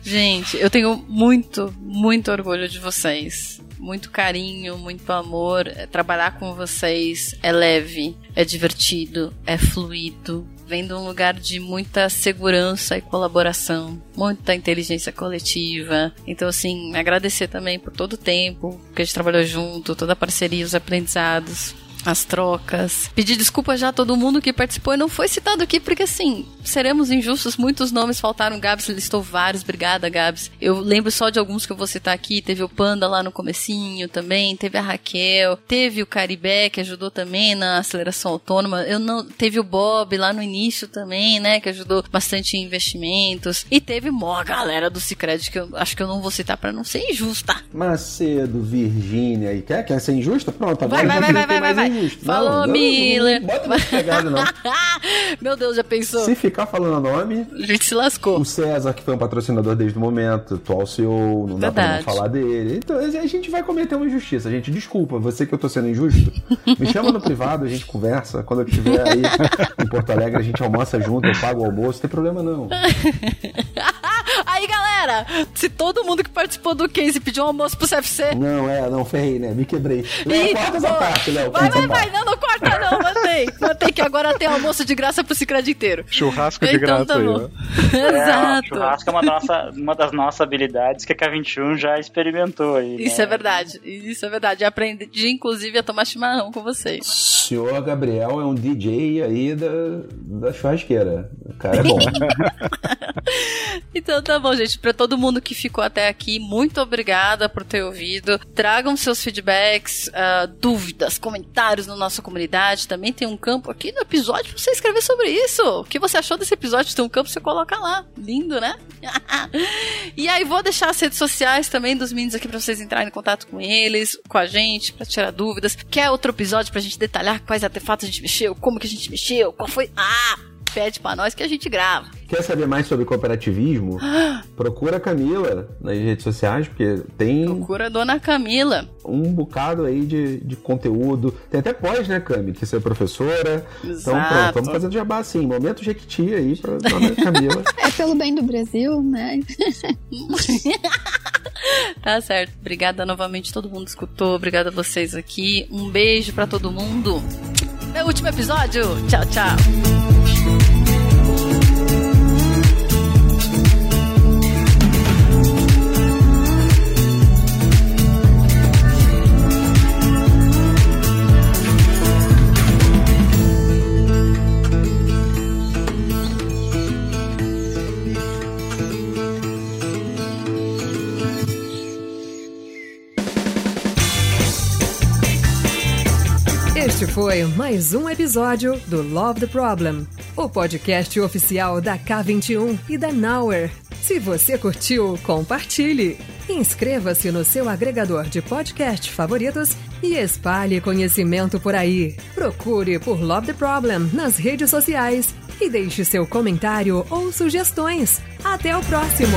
gente, eu tenho muito, muito orgulho de vocês muito carinho, muito amor. É, trabalhar com vocês é leve, é divertido, é fluido. Vem de um lugar de muita segurança e colaboração, muita inteligência coletiva. Então, assim, agradecer também por todo o tempo que a gente trabalhou junto, toda a parceria, os aprendizados as trocas. Pedir desculpa já a todo mundo que participou e não foi citado aqui, porque assim, seremos injustos, muitos nomes faltaram. Gabs listou vários, obrigada, Gabs. Eu lembro só de alguns que eu vou citar aqui. Teve o Panda lá no comecinho também, teve a Raquel, teve o Caribé, que ajudou também na aceleração autônoma. Eu não Teve o Bob lá no início também, né? Que ajudou bastante em investimentos. E teve mó galera do Cicred, que eu acho que eu não vou citar para não ser injusta. Macedo, Virgínia e quer, quer ser injusta? Pronto, agora vai, vai, vai, vai, vai, vai. Falou, não, Miller. Não, não bota muito pegado, não. [LAUGHS] Meu Deus, já pensou? Se ficar falando nome. A gente se lascou. O César, que foi um patrocinador desde o momento, atual CEO, não dá pra não falar dele. Então a gente vai cometer uma injustiça. Gente, desculpa, você que eu tô sendo injusto. Me chama no privado, a gente conversa. Quando eu estiver aí em Porto Alegre, a gente almoça junto, eu pago o almoço, não tem problema não. [LAUGHS] Aí, galera, se todo mundo que participou do case pediu um almoço pro CFC. Não, é, não, ferrei, né? Me quebrei. Léo, corta essa parte, Léo. Vai, vai, vai, não, não corta não, mantém. Mantém que agora tem almoço de graça pro Cicred inteiro. Churrasco de então, graça tá aí, [LAUGHS] Exato. É, churrasco é uma, nossa, uma das nossas habilidades que a K21 já experimentou aí. Isso né? é verdade, isso é verdade. Aprendi, inclusive, a tomar chimarrão com vocês. O senhor Gabriel é um DJ aí da, da churrasqueira. O cara é bom. [LAUGHS] então tá bom, gente. Pra todo mundo que ficou até aqui, muito obrigada por ter ouvido. Tragam seus feedbacks, uh, dúvidas, comentários na nossa comunidade. Também tem um campo aqui no episódio pra você escrever sobre isso. O que você achou desse episódio? Tem um campo, você coloca lá. Lindo, né? [LAUGHS] e aí vou deixar as redes sociais também dos meninos aqui pra vocês entrarem em contato com eles, com a gente, pra tirar dúvidas. Quer outro episódio pra gente detalhar quais artefatos a gente mexeu, como que a gente mexeu, qual foi... Ah! Pede para nós que a gente grava. Quer saber mais sobre cooperativismo? [GASPS] Procura a Camila nas redes sociais, porque tem. Procura a dona Camila. Um bocado aí de, de conteúdo. Tem até pós, né, Cami? Que você é professora. Exato. Então, pronto, vamos fazer jabá assim. Momento Jequiti aí pra dona [LAUGHS] Camila. É pelo bem do Brasil, né? [LAUGHS] tá certo. Obrigada novamente a todo mundo que escutou. Obrigada a vocês aqui. Um beijo para todo mundo. Meu último episódio. Tchau, tchau. Foi mais um episódio do Love the Problem, o podcast oficial da K21 e da Nauer. Se você curtiu, compartilhe. Inscreva-se no seu agregador de podcast favoritos e espalhe conhecimento por aí. Procure por Love the Problem nas redes sociais e deixe seu comentário ou sugestões. Até o próximo!